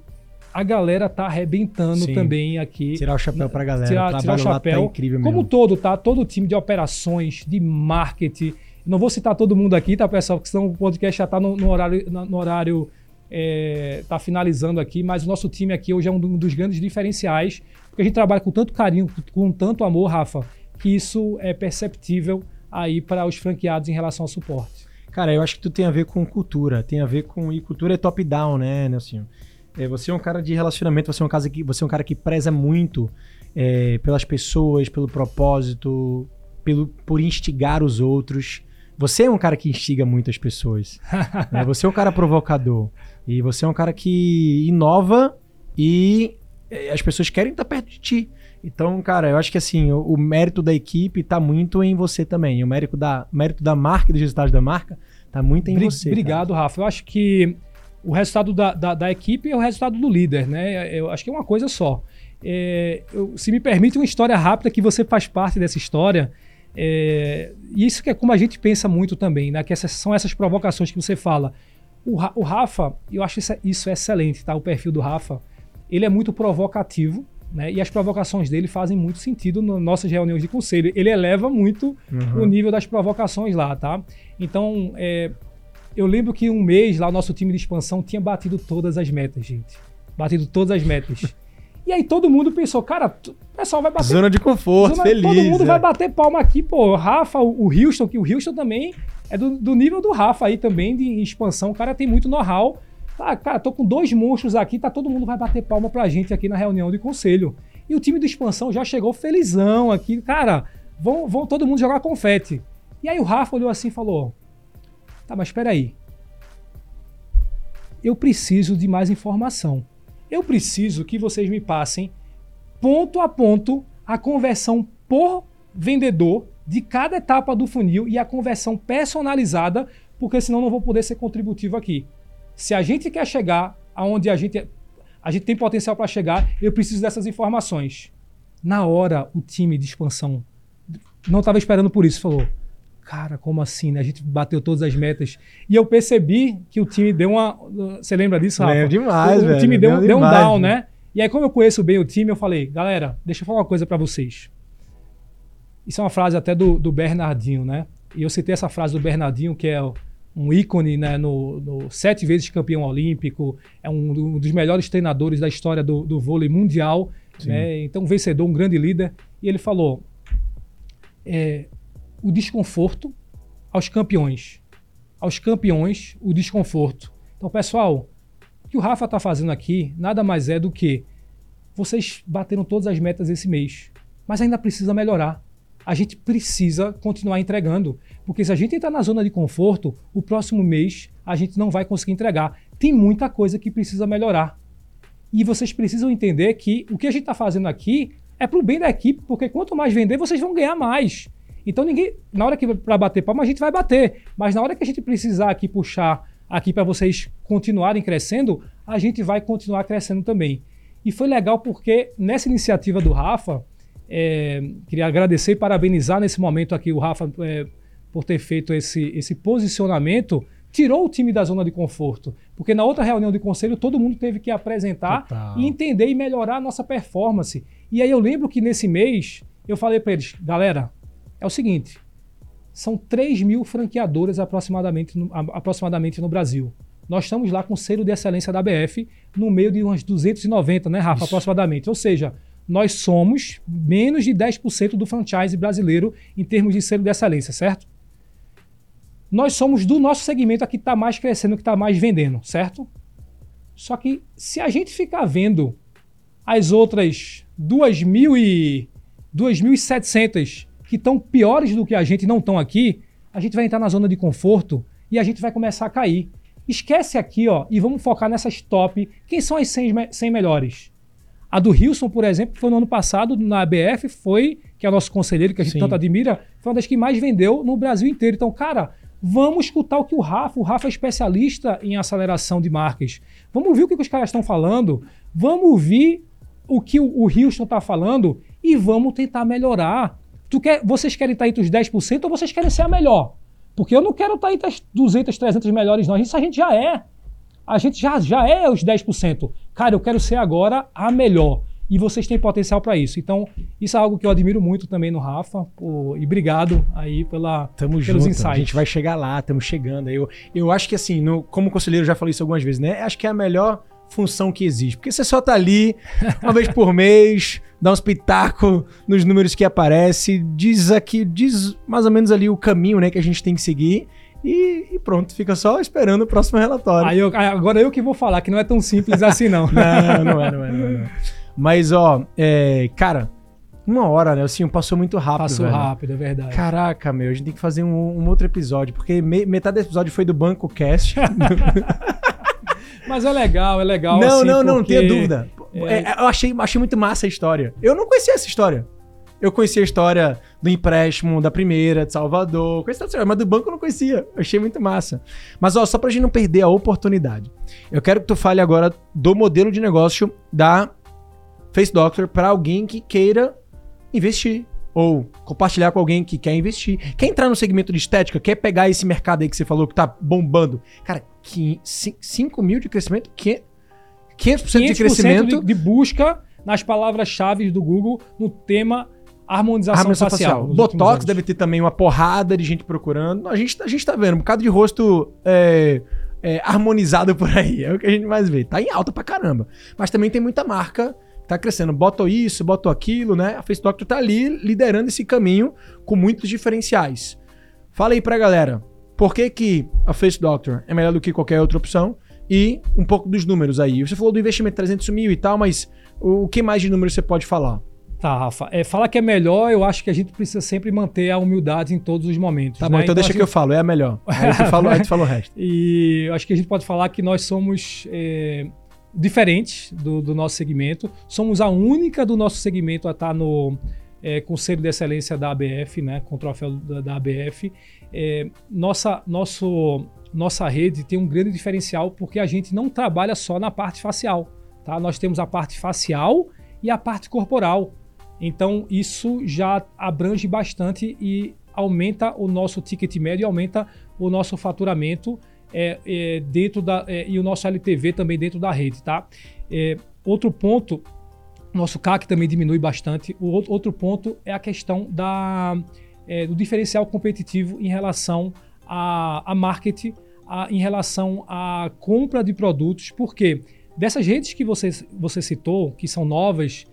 a galera tá arrebentando Sim. também aqui.
Tirar o chapéu pra galera.
Tirar, tirar o tá chapéu. Tá incrível mesmo. Como todo, tá? Todo o time de operações, de marketing. Não vou citar todo mundo aqui, tá, pessoal? Porque senão o podcast já tá no, no horário, no horário é, tá finalizando aqui, mas o nosso time aqui hoje é um dos grandes diferenciais, porque a gente trabalha com tanto carinho, com tanto amor, Rafa, que isso é perceptível aí para os franqueados em relação ao suporte.
Cara, eu acho que tu tem a ver com cultura, tem a ver com. E cultura é top-down, né, Nelson? É, você é um cara de relacionamento, você é um, cara que, você é um cara que preza muito é, pelas pessoas, pelo propósito, pelo, por instigar os outros. Você é um cara que instiga muitas pessoas. né? Você é um cara provocador. E você é um cara que inova e é, as pessoas querem estar perto de ti. Então, cara, eu acho que assim, o, o mérito da equipe está muito em você também. O mérito da, mérito da marca e dos resultados da marca está muito em você.
Obrigado, cara. Rafa. Eu acho que o resultado da, da, da, equipe é o resultado do líder, né? Eu acho que é uma coisa só. É, eu, se me permite uma história rápida que você faz parte dessa história, é, isso que é como a gente pensa muito também, né? Que essas, são essas provocações que você fala. O, o Rafa, eu acho isso, isso excelente, tá? O perfil do Rafa, ele é muito provocativo, né? E as provocações dele fazem muito sentido nas nossas reuniões de conselho. Ele eleva muito uhum. o nível das provocações lá, tá? Então, é, eu lembro que um mês lá o nosso time de expansão tinha batido todas as metas, gente. Batido todas as metas. e aí todo mundo pensou, cara, o pessoal vai bater.
Zona de conforto, zona, feliz.
Todo mundo é. vai bater palma aqui, pô. O Rafa, o, o Houston, que o Houston também é do, do, nível do Rafa aí também, de expansão. O cara tem muito know-how. Tá, cara, tô com dois monstros aqui, tá todo mundo vai bater palma pra gente aqui na reunião de conselho. E o time de expansão já chegou felizão aqui. Cara, vão, vão todo mundo jogar confete. E aí o Rafa olhou assim e falou: Tá, mas espera aí. Eu preciso de mais informação. Eu preciso que vocês me passem ponto a ponto a conversão por vendedor de cada etapa do funil e a conversão personalizada, porque senão não vou poder ser contributivo aqui. Se a gente quer chegar aonde a gente, a gente tem potencial para chegar, eu preciso dessas informações. Na hora, o time de expansão não estava esperando por isso, falou: cara, como assim, né? A gente bateu todas as metas. E eu percebi que o time deu uma. Você lembra disso, Rafa?
Lembro demais,
o,
velho.
O time deu, deu um down, né? E aí, como eu conheço bem o time, eu falei, galera, deixa eu falar uma coisa para vocês. Isso é uma frase até do, do Bernardinho, né? E eu citei essa frase do Bernardinho, que é um ícone, né, no, no, sete vezes campeão olímpico, é um, um, dos melhores treinadores da história do, do vôlei mundial, né? Então, um vencedor, um grande líder. E ele falou: é, o desconforto aos campeões. Aos campeões, o desconforto. Então, pessoal, o que o Rafa está fazendo aqui nada mais é do que vocês bateram todas as metas esse mês, mas ainda precisa melhorar. A gente precisa continuar entregando, porque se a gente entrar na zona de conforto, o próximo mês a gente não vai conseguir entregar. Tem muita coisa que precisa melhorar. E vocês precisam entender que o que a gente está fazendo aqui é para o bem da equipe, porque quanto mais vender, vocês vão ganhar mais. Então ninguém, na hora que para bater palma a gente vai bater, mas na hora que a gente precisar aqui puxar aqui para vocês continuarem crescendo, a gente vai continuar crescendo também. E foi legal porque nessa iniciativa do Rafa, é, queria agradecer e parabenizar nesse momento aqui o Rafa é, por ter feito esse, esse posicionamento, tirou o time da zona de conforto. Porque na outra reunião de conselho todo mundo teve que apresentar Total. e entender e melhorar a nossa performance. E aí eu lembro que nesse mês eu falei para eles, galera, é o seguinte: são 3 mil franqueadoras aproximadamente no, aproximadamente no Brasil. Nós estamos lá com o selo de excelência da ABF no meio de umas 290, né, Rafa, Isso. aproximadamente. Ou seja, nós somos menos de 10% do franchise brasileiro em termos de selo de excelência, certo? Nós somos do nosso segmento aqui que está mais crescendo, que está mais vendendo, certo? Só que se a gente ficar vendo as outras 2.700 que estão piores do que a gente e não estão aqui, a gente vai entrar na zona de conforto e a gente vai começar a cair. Esquece aqui, ó, e vamos focar nessas top. Quem são as 100, 100 melhores? A do Wilson, por exemplo, foi no ano passado na ABF, foi, que é o nosso conselheiro, que a gente Sim. tanto admira, foi uma das que mais vendeu no Brasil inteiro. Então, cara, vamos escutar o que o Rafa, o Rafa é especialista em aceleração de marcas. Vamos ouvir o que os caras estão falando, vamos ouvir o que o, o Houston está falando e vamos tentar melhorar. Tu quer, vocês querem estar entre os 10% ou vocês querem ser a melhor? Porque eu não quero estar entre as 200, 300 melhores, não. Isso a gente já é. A gente já, já é os 10%. Cara, eu quero ser agora a melhor. E vocês têm potencial para isso. Então, isso é algo que eu admiro muito também no Rafa. Pô, e obrigado aí pela,
tamo pelos junto. insights. A gente vai chegar lá, estamos chegando. Eu, eu acho que assim, no, como conselheiro, já falei isso algumas vezes, né? Acho que é a melhor função que existe. Porque você só tá ali uma vez por mês, dá um espetáculo nos números que aparece, diz aqui, diz mais ou menos ali o caminho, né, que a gente tem que seguir. E, e, pronto, fica só esperando o próximo relatório.
Aí eu, agora eu que vou falar, que não é tão simples assim, não.
não, não é, não é, não é. Mas, ó, é, cara, uma hora, né? Assim, passou muito rápido.
Passou velho. rápido, é verdade.
Caraca, meu, a gente tem que fazer um, um outro episódio, porque me, metade desse episódio foi do Banco Cast.
Mas é legal, é legal.
Não, assim, não, não, porque... tenha dúvida. É... É, eu achei, achei muito massa a história. Eu não conhecia essa história. Eu conhecia a história do empréstimo da primeira, de Salvador, conhecia a história, mas do banco eu não conhecia. Eu achei muito massa. Mas ó, só pra gente não perder a oportunidade, eu quero que tu fale agora do modelo de negócio da Face Doctor para alguém que queira investir ou compartilhar com alguém que quer investir. Quer entrar no segmento de estética, quer pegar esse mercado aí que você falou que tá bombando. Cara, 5 mil de crescimento, 500%, 500 de crescimento.
De, de busca nas palavras-chave do Google no tema harmonização, harmonização facial. facial.
Botox deve ter também uma porrada de gente procurando. A gente, a gente tá vendo um bocado de rosto é, é, harmonizado por aí. É o que a gente mais vê. Tá em alta pra caramba. Mas também tem muita marca que tá crescendo. Botou isso, botou aquilo, né? A Face Doctor tá ali liderando esse caminho com muitos diferenciais. Fala aí pra galera. Por que, que a Face Doctor é melhor do que qualquer outra opção? E um pouco dos números aí. Você falou do investimento 300 mil e tal, mas o que mais de números você pode falar?
Tá, Rafa. É, fala que é melhor, eu acho que a gente precisa sempre manter a humildade em todos os momentos.
Tá né? bom, então, então deixa que eu falo, é a melhor. Aí tu fala, aí tu fala o resto.
E acho que a gente pode falar que nós somos é, diferentes do, do, nosso segmento. Somos a única do nosso segmento a estar tá no é, Conselho de Excelência da ABF, né, com o troféu da, da ABF. É, nossa, nosso, nossa rede tem um grande diferencial porque a gente não trabalha só na parte facial. Tá? Nós temos a parte facial e a parte corporal. Então, isso já abrange bastante e aumenta o nosso ticket médio e aumenta o nosso faturamento é, é, dentro da. É, e o nosso LTV também dentro da rede, tá? É, outro ponto, nosso CAC também diminui bastante. O outro ponto é a questão da, é, do diferencial competitivo em relação a, a marketing, a, em relação à compra de produtos, porque dessas redes que você, você citou, que são novas,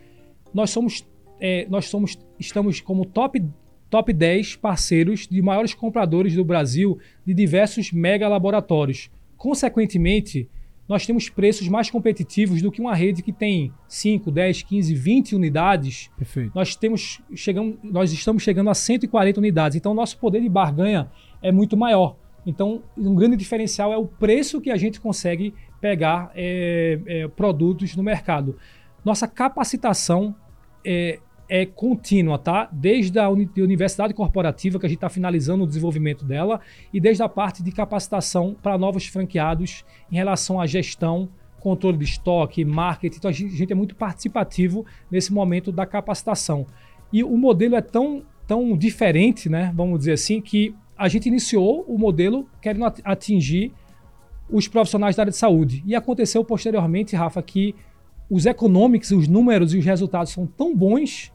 nós somos é, nós somos, estamos como top, top 10 parceiros de maiores compradores do Brasil de diversos mega laboratórios. Consequentemente, nós temos preços mais competitivos do que uma rede que tem 5, 10, 15, 20 unidades.
Perfeito.
Nós, temos, chegamos, nós estamos chegando a 140 unidades. Então, nosso poder de barganha é muito maior. Então, um grande diferencial é o preço que a gente consegue pegar é, é, produtos no mercado. Nossa capacitação é, é contínua, tá? Desde a universidade corporativa, que a gente está finalizando o desenvolvimento dela, e desde a parte de capacitação para novos franqueados em relação à gestão, controle de estoque, marketing. Então a gente, a gente é muito participativo nesse momento da capacitação. E o modelo é tão, tão diferente, né? Vamos dizer assim, que a gente iniciou o modelo querendo atingir os profissionais da área de saúde. E aconteceu posteriormente, Rafa, que os econômicos, os números e os resultados são tão bons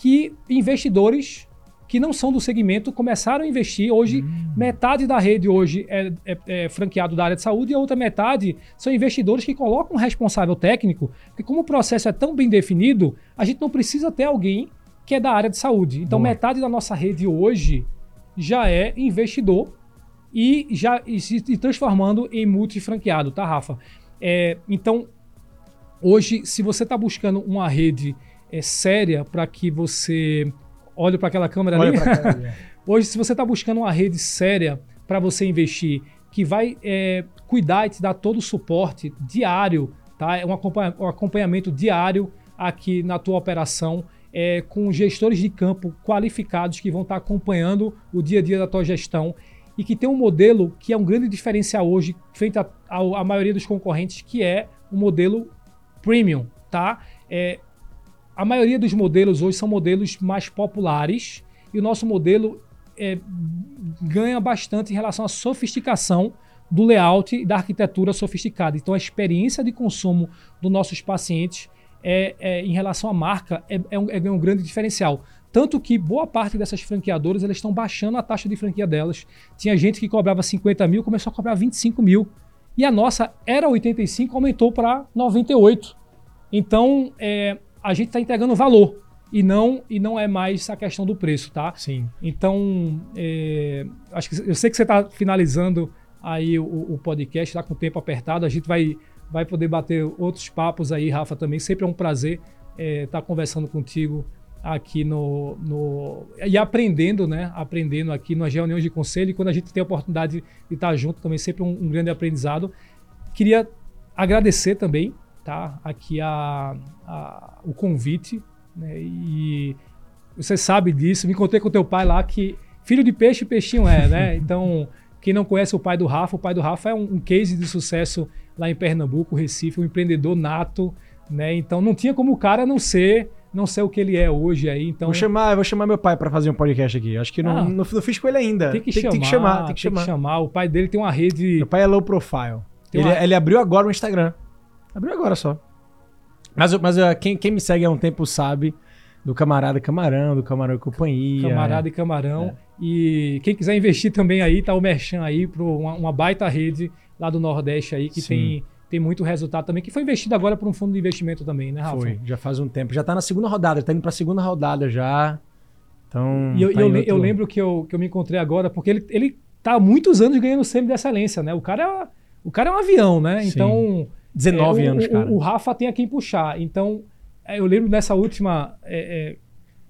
que investidores que não são do segmento começaram a investir. Hoje, hum. metade da rede hoje é, é, é, franqueado da área de saúde e a outra metade são investidores que colocam um responsável técnico, porque como o processo é tão bem definido, a gente não precisa ter alguém que é da área de saúde. Então, Boa. metade da nossa rede hoje já é investidor e já e se transformando em multifranqueado, tá, Rafa? É, então, hoje, se você está buscando uma rede é, séria para que você olhe para aquela câmera Olha ali. É. hoje, se você está buscando uma rede séria para você investir, que vai é, cuidar e te dar todo o suporte diário, tá? É um, acompanha um acompanhamento diário aqui na tua operação. É, com gestores de campo qualificados que vão estar tá acompanhando o dia a dia da tua gestão e que tem um modelo que é um grande diferencial hoje frente à maioria dos concorrentes, que é o modelo premium, tá? É, a maioria dos modelos hoje são modelos mais populares e o nosso modelo é, ganha bastante em relação à sofisticação do layout e da arquitetura sofisticada. Então, a experiência de consumo dos nossos pacientes é, é em relação à marca é, é, um, é um grande diferencial. Tanto que boa parte dessas franqueadoras elas estão baixando a taxa de franquia delas. Tinha gente que cobrava 50 mil, começou a cobrar 25 mil. E a nossa era 85, aumentou para 98. Então, é, a gente está entregando valor e não e não é mais a questão do preço, tá?
Sim.
Então, é, acho que eu sei que você está finalizando aí o, o podcast, está com o tempo apertado. A gente vai vai poder bater outros papos aí, Rafa, também. Sempre é um prazer estar é, tá conversando contigo aqui no, no, e aprendendo, né? Aprendendo aqui nas reuniões de conselho e quando a gente tem a oportunidade de estar junto também sempre um, um grande aprendizado. Queria agradecer também, tá? Aqui a, a o convite, né? E você sabe disso. Me contei com teu pai lá que filho de peixe, peixinho é, né? Então quem não conhece o pai do Rafa, o pai do Rafa é um, um case de sucesso lá em Pernambuco, Recife, um empreendedor nato, né? Então não tinha como o cara não ser não sei o que ele é hoje aí, então...
Vou chamar, vou chamar meu pai para fazer um podcast aqui. Acho que não, ah, não, não, fiz com ele ainda.
Tem que, tem, chamar, tem que chamar, tem que tem chamar. Que chamar. O pai dele tem uma rede...
Meu pai é low profile. Ele, uma... ele, abriu agora o Instagram. Abriu agora só. Mas, mas uh, quem, quem me segue há um tempo sabe do Camarada Camarão, do Camarão e Companhia.
Camarada é. e Camarão. É. E quem quiser investir também aí, tá o Merchan aí para uma, uma, baita rede lá do Nordeste aí que Sim. tem tem muito resultado também, que foi investido agora por um fundo de investimento também, né, Rafa? Foi,
já faz um tempo. Já está na segunda rodada, está indo para a segunda rodada já. Então.
E eu, tá eu, outro... eu, lembro que eu, que eu me encontrei agora, porque ele, ele tá há muitos anos ganhando o sêmio de excelência, né? O cara é, o cara é um avião, né? Então.
19 é, anos,
o,
cara.
O, o, Rafa tem a quem puxar. Então, é, eu lembro dessa última é,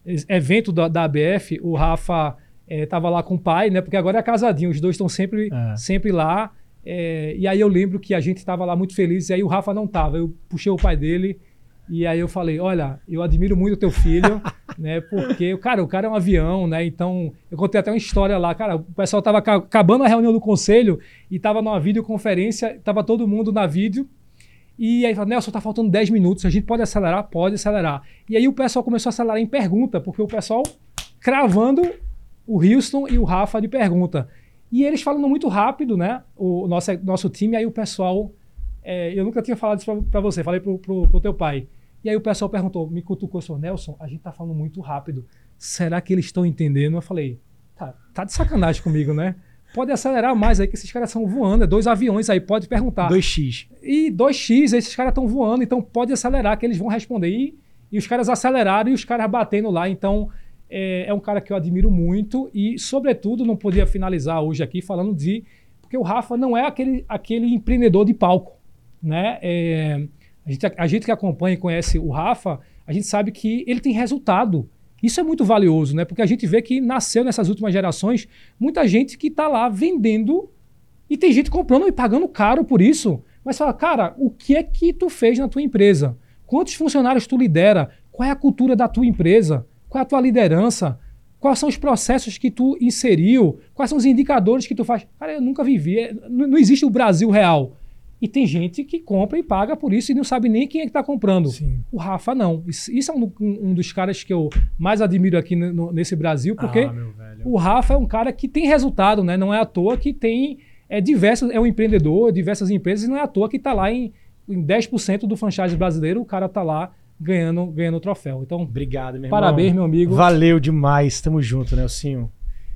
é evento da, da ABF, o Rafa estava lá com o pai, né? Porque agora é casadinho, os dois estão sempre, é. sempre lá. É, e aí eu lembro que a gente estava lá muito feliz, e aí o Rafa não estava. Eu puxei o pai dele, e aí eu falei: Olha, eu admiro muito o teu filho, né? Porque, cara, o cara é um avião, né? Então, eu contei até uma história lá. Cara, o pessoal estava acabando a reunião do conselho e estava numa videoconferência, estava todo mundo na vídeo. E aí falou, Nelson, tá faltando 10 minutos, a gente pode acelerar? Pode acelerar. E aí o pessoal começou a acelerar em pergunta, porque o pessoal cravando o Houston e o Rafa de pergunta. E eles falando muito rápido, né? O nosso, nosso time, aí o pessoal. É, eu nunca tinha falado isso para você, falei pro, pro, pro, teu pai. E aí o pessoal perguntou, me cutucou, senhor Nelson, a gente tá falando muito rápido. Será que eles estão entendendo? Eu falei, tá, tá de sacanagem comigo, né? Pode acelerar mais aí, que esses caras estão voando. É dois aviões aí, pode perguntar.
2x.
E 2x, esses caras estão voando, então pode acelerar, que eles vão responder. E, e os caras aceleraram e os caras batendo lá. Então, é, é, um cara que eu admiro muito e, sobretudo, não podia finalizar hoje aqui falando de. Porque o Rafa não é aquele, aquele empreendedor de palco. Né? É, a, gente, a gente que acompanha e conhece o Rafa, a gente sabe que ele tem resultado. Isso é muito valioso, né? Porque a gente vê que nasceu nessas últimas gerações muita gente que está lá vendendo e tem gente comprando e pagando caro por isso. Mas fala, cara, o que é que tu fez na tua empresa? Quantos funcionários tu lidera? Qual é a cultura da tua empresa? Qual é a tua liderança? Quais são os processos que tu inseriu? Quais são os indicadores que tu faz? Cara, eu nunca vivi. É, não existe o Brasil real. E tem gente que compra e paga por isso e não sabe nem quem é que está comprando.
Sim.
O Rafa não. Isso, isso é um, um, dos caras que eu mais admiro aqui no, nesse Brasil, porque ah, o Rafa é um cara que tem resultado, né? Não é à toa que tem é, diversos, é um empreendedor, diversas empresas, e não é à toa que está lá em, em 10% do franchise brasileiro, o cara está lá ganhando, ganhando o troféu. Então,
Obrigado, meu irmão.
parabéns, meu amigo.
Valeu demais. Tamo junto, Nelsinho.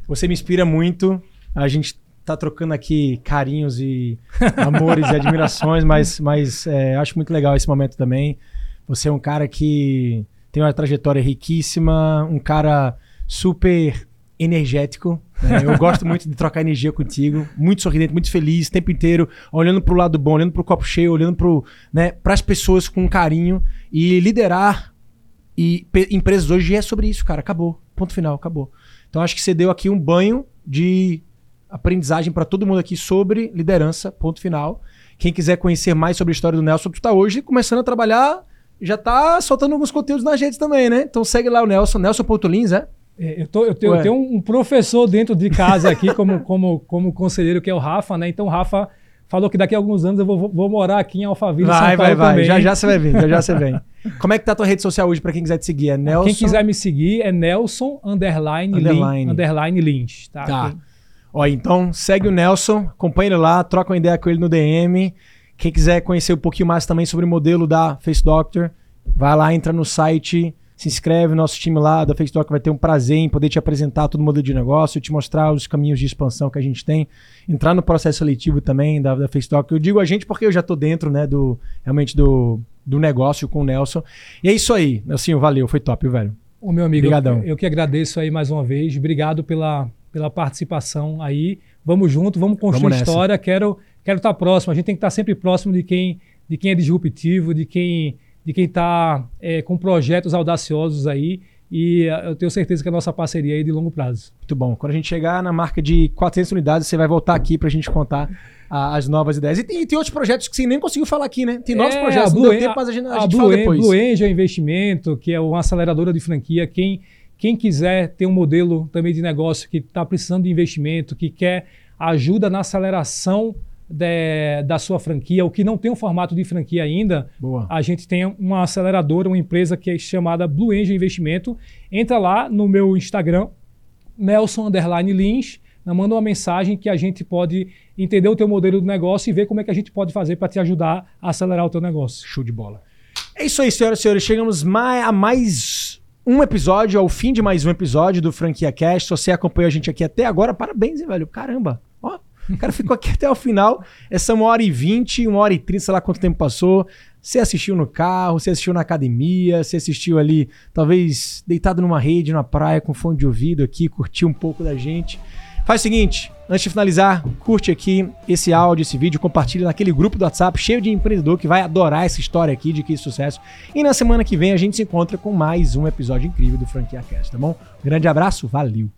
Você me inspira muito. A gente tá trocando aqui carinhos e amores e admirações, mas, mas é, acho muito legal esse momento também. Você é um cara que tem uma trajetória riquíssima, um cara super energético. né? Eu gosto muito de trocar energia contigo, muito sorridente, muito feliz, o tempo inteiro, olhando pro lado bom, olhando pro copo cheio, olhando pro, né, pras pessoas com carinho e liderar e empresas hoje é sobre isso, cara. Acabou. Ponto final, acabou. Então acho que você deu aqui um banho de aprendizagem para todo mundo aqui sobre liderança, ponto final. Quem quiser conhecer mais sobre a história do Nelson, tu tá hoje começando a trabalhar, já tá soltando alguns conteúdos nas redes também, né? Então segue lá o Nelson, Nelson.lins, é?
É, Eu, tô- eu tenho, eu tenho um professor dentro de casa aqui, como, como, como conselheiro, que é o Rafa, né? Então o Rafa falou que daqui a alguns anos eu vou, vou morar aqui em Alphaville,
Vai,
São Paulo
vai, vai.
também.
Já já você vai vir, já já você vem. Como é que tá a tua rede social hoje para quem quiser te seguir? É Nelson.
Quem quiser me seguir é Nelson underline,
Underline.
Lin, underline Lins, tá?
Tá.
Quem-
Ó, então segue o Nelson, acompanha ele lá, troca uma ideia com ele no DM. Quem quiser conhecer um pouquinho mais também sobre o modelo da Face Doctor, vai lá, entra no site, se inscreve, nosso time lá da Face Doctor vai ter um prazer em poder te apresentar todo o modelo de negócio, te mostrar os caminhos de expansão que a gente tem, entrar no processo seletivo também da, da Face Doctor. Eu digo a gente porque eu já tô dentro, né, do realmente do, do negócio com o Nelson. E é isso aí, Nelson, valeu, foi top, velho.
Ô, meu amigo,
Obrigadão.
eu, eu que agradeço aí mais uma vez. Obrigado pela, pela participação aí. Vamos junto, vamos construir
Vamos
história. Quero quero estar próximo. A gente tem que estar sempre próximo de quem, de quem é disruptivo, de quem de quem está com projetos audaciosos aí. E eh, eu tenho certeza que a nossa parceria aí é de longo prazo.
Muito bom. Quando a gente chegar na marca de 400 unidades, você vai voltar aqui pra gente contar a- as novas ideias. E tem, tem outros projetos que você nem conseguiu falar aqui, né? Tem novos
É,
projetos,
a
não
Blue
deu
An-
tempo, mas a gente, a
a
gente
Blue,
fala
An-
depois.
Blue Angel Investimento, que é uma aceleradora de franquia. Quem, quem quiser ter um modelo também de negócio que está precisando de investimento, que quer ajuda na aceleração de- da sua franquia, ou que não tem um formato de franquia ainda,
Boa.
a gente tem uma aceleradora, uma empresa que é chamada Blue Angel Investimento. Entra lá no meu Instagram, Nelson Underline Lins, manda uma mensagem que a gente pode entender o teu modelo de negócio e ver como é que a gente pode fazer para te ajudar a acelerar o teu negócio.
Show de bola. É isso aí, senhoras e senhores. Chegamos a mais um episódio, ao fim de mais um episódio do Franquia Cast. Se você acompanhou a gente aqui até agora, parabéns, hein, velho. Caramba. Ó, o cara ficou aqui até o final. Essa uma hora e vinte, uma hora e trinta, sei lá quanto tempo passou. Você assistiu no carro, você assistiu na academia, você assistiu ali, talvez deitado numa rede, na praia, com fone de ouvido aqui, curtiu um pouco da gente. Faz o seguinte, antes de finalizar, curte aqui esse áudio, esse vídeo, compartilha naquele grupo do WhatsApp cheio de empreendedor que vai adorar essa história aqui de que sucesso. E na semana que vem a gente se encontra com mais um episódio incrível do Franquia Cast, tá bom? Grande abraço, valeu!